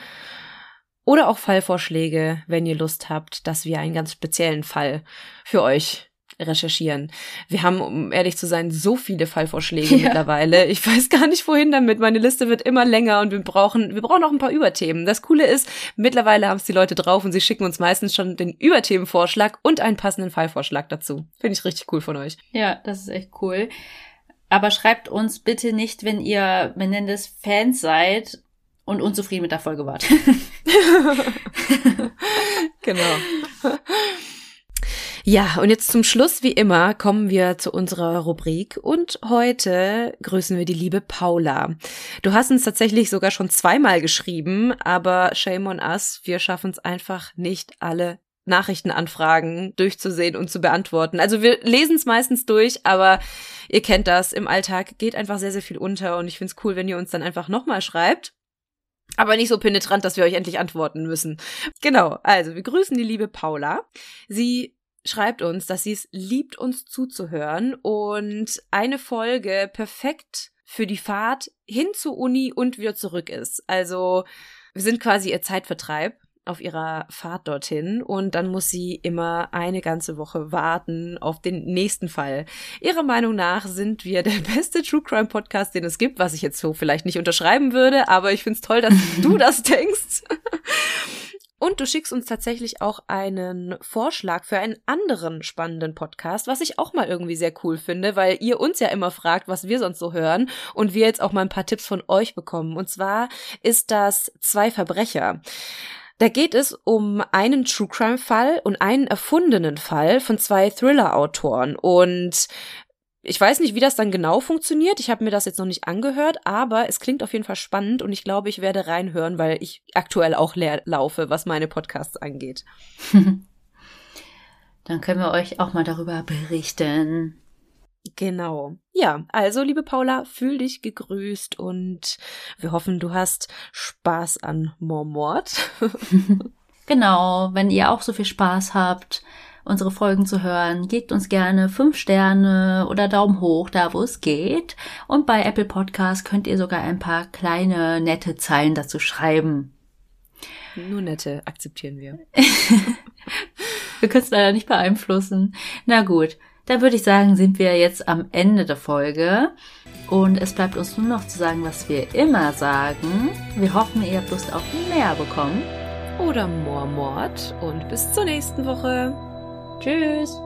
oder auch Fallvorschläge, wenn ihr Lust habt, dass wir einen ganz speziellen Fall für euch recherchieren. Wir haben, um ehrlich zu sein, so viele Fallvorschläge *laughs* Ja. mittlerweile. Ich weiß gar nicht, wohin damit. Meine Liste wird immer länger und wir brauchen, wir brauchen noch ein paar Überthemen. Das Coole ist, mittlerweile haben es die Leute drauf und sie schicken uns meistens schon den Überthemenvorschlag und einen passenden Fallvorschlag dazu. Finde ich richtig cool von euch. Ja, das ist echt cool. Aber schreibt uns bitte nicht, wenn ihr, wir nennen das Fans seid und unzufrieden mit der Folge wart. *laughs* *laughs* Genau. Ja, und jetzt zum Schluss, wie immer, kommen wir zu unserer Rubrik und heute grüßen wir die liebe Paula. Du hast uns tatsächlich sogar schon zweimal geschrieben, aber shame on us, wir schaffen es einfach nicht alle Nachrichtenanfragen durchzusehen und zu beantworten. Also wir lesen es meistens durch, aber ihr kennt das, im Alltag geht einfach sehr, sehr viel unter und ich find's cool, wenn ihr uns dann einfach nochmal schreibt. Aber nicht so penetrant, dass wir euch endlich antworten müssen. Genau, also wir grüßen die liebe Paula. Sie schreibt uns, dass sie es liebt, uns zuzuhören und eine Folge perfekt für die Fahrt hin zur Uni und wieder zurück ist. Also wir sind quasi ihr Zeitvertreib auf ihrer Fahrt dorthin und dann muss sie immer eine ganze Woche warten auf den nächsten Fall. Ihrer Meinung nach sind wir der *laughs* beste True Crime Podcast, den es gibt, was ich jetzt so vielleicht nicht unterschreiben würde, aber ich find's toll, dass du *laughs* das denkst. Und du schickst uns tatsächlich auch einen Vorschlag für einen anderen spannenden Podcast, was ich auch mal irgendwie sehr cool finde, weil ihr uns ja immer fragt, was wir sonst so hören und wir jetzt auch mal ein paar Tipps von euch bekommen. Und zwar ist das Zwei Verbrecher. Da geht es um einen True Crime Fall und einen erfundenen Fall von zwei Thriller-Autoren. Und ich weiß nicht, wie das dann genau funktioniert. Ich habe mir das jetzt noch nicht angehört, aber es klingt auf jeden Fall spannend und ich glaube, ich werde reinhören, weil ich aktuell auch leer laufe, was meine Podcasts angeht. *laughs* Dann können wir euch auch mal darüber berichten. Genau. Ja, also liebe Paula, fühl dich gegrüßt und wir hoffen, du hast Spaß an Mormort. *laughs* *laughs* Genau, wenn ihr auch so viel Spaß habt, unsere Folgen zu hören, gebt uns gerne fünf Sterne oder Daumen hoch, da wo es geht. Und bei Apple Podcast könnt ihr sogar ein paar kleine, nette Zeilen dazu schreiben. Nur nette akzeptieren wir. *laughs* Wir können es leider nicht beeinflussen. Na gut, da würde ich sagen, sind wir jetzt am Ende der Folge. Und es bleibt uns nur noch zu sagen, was wir immer sagen. Wir hoffen, ihr habt Lust auf mehr bekommen. Oder Mormort und bis zur nächsten Woche. Tschüss!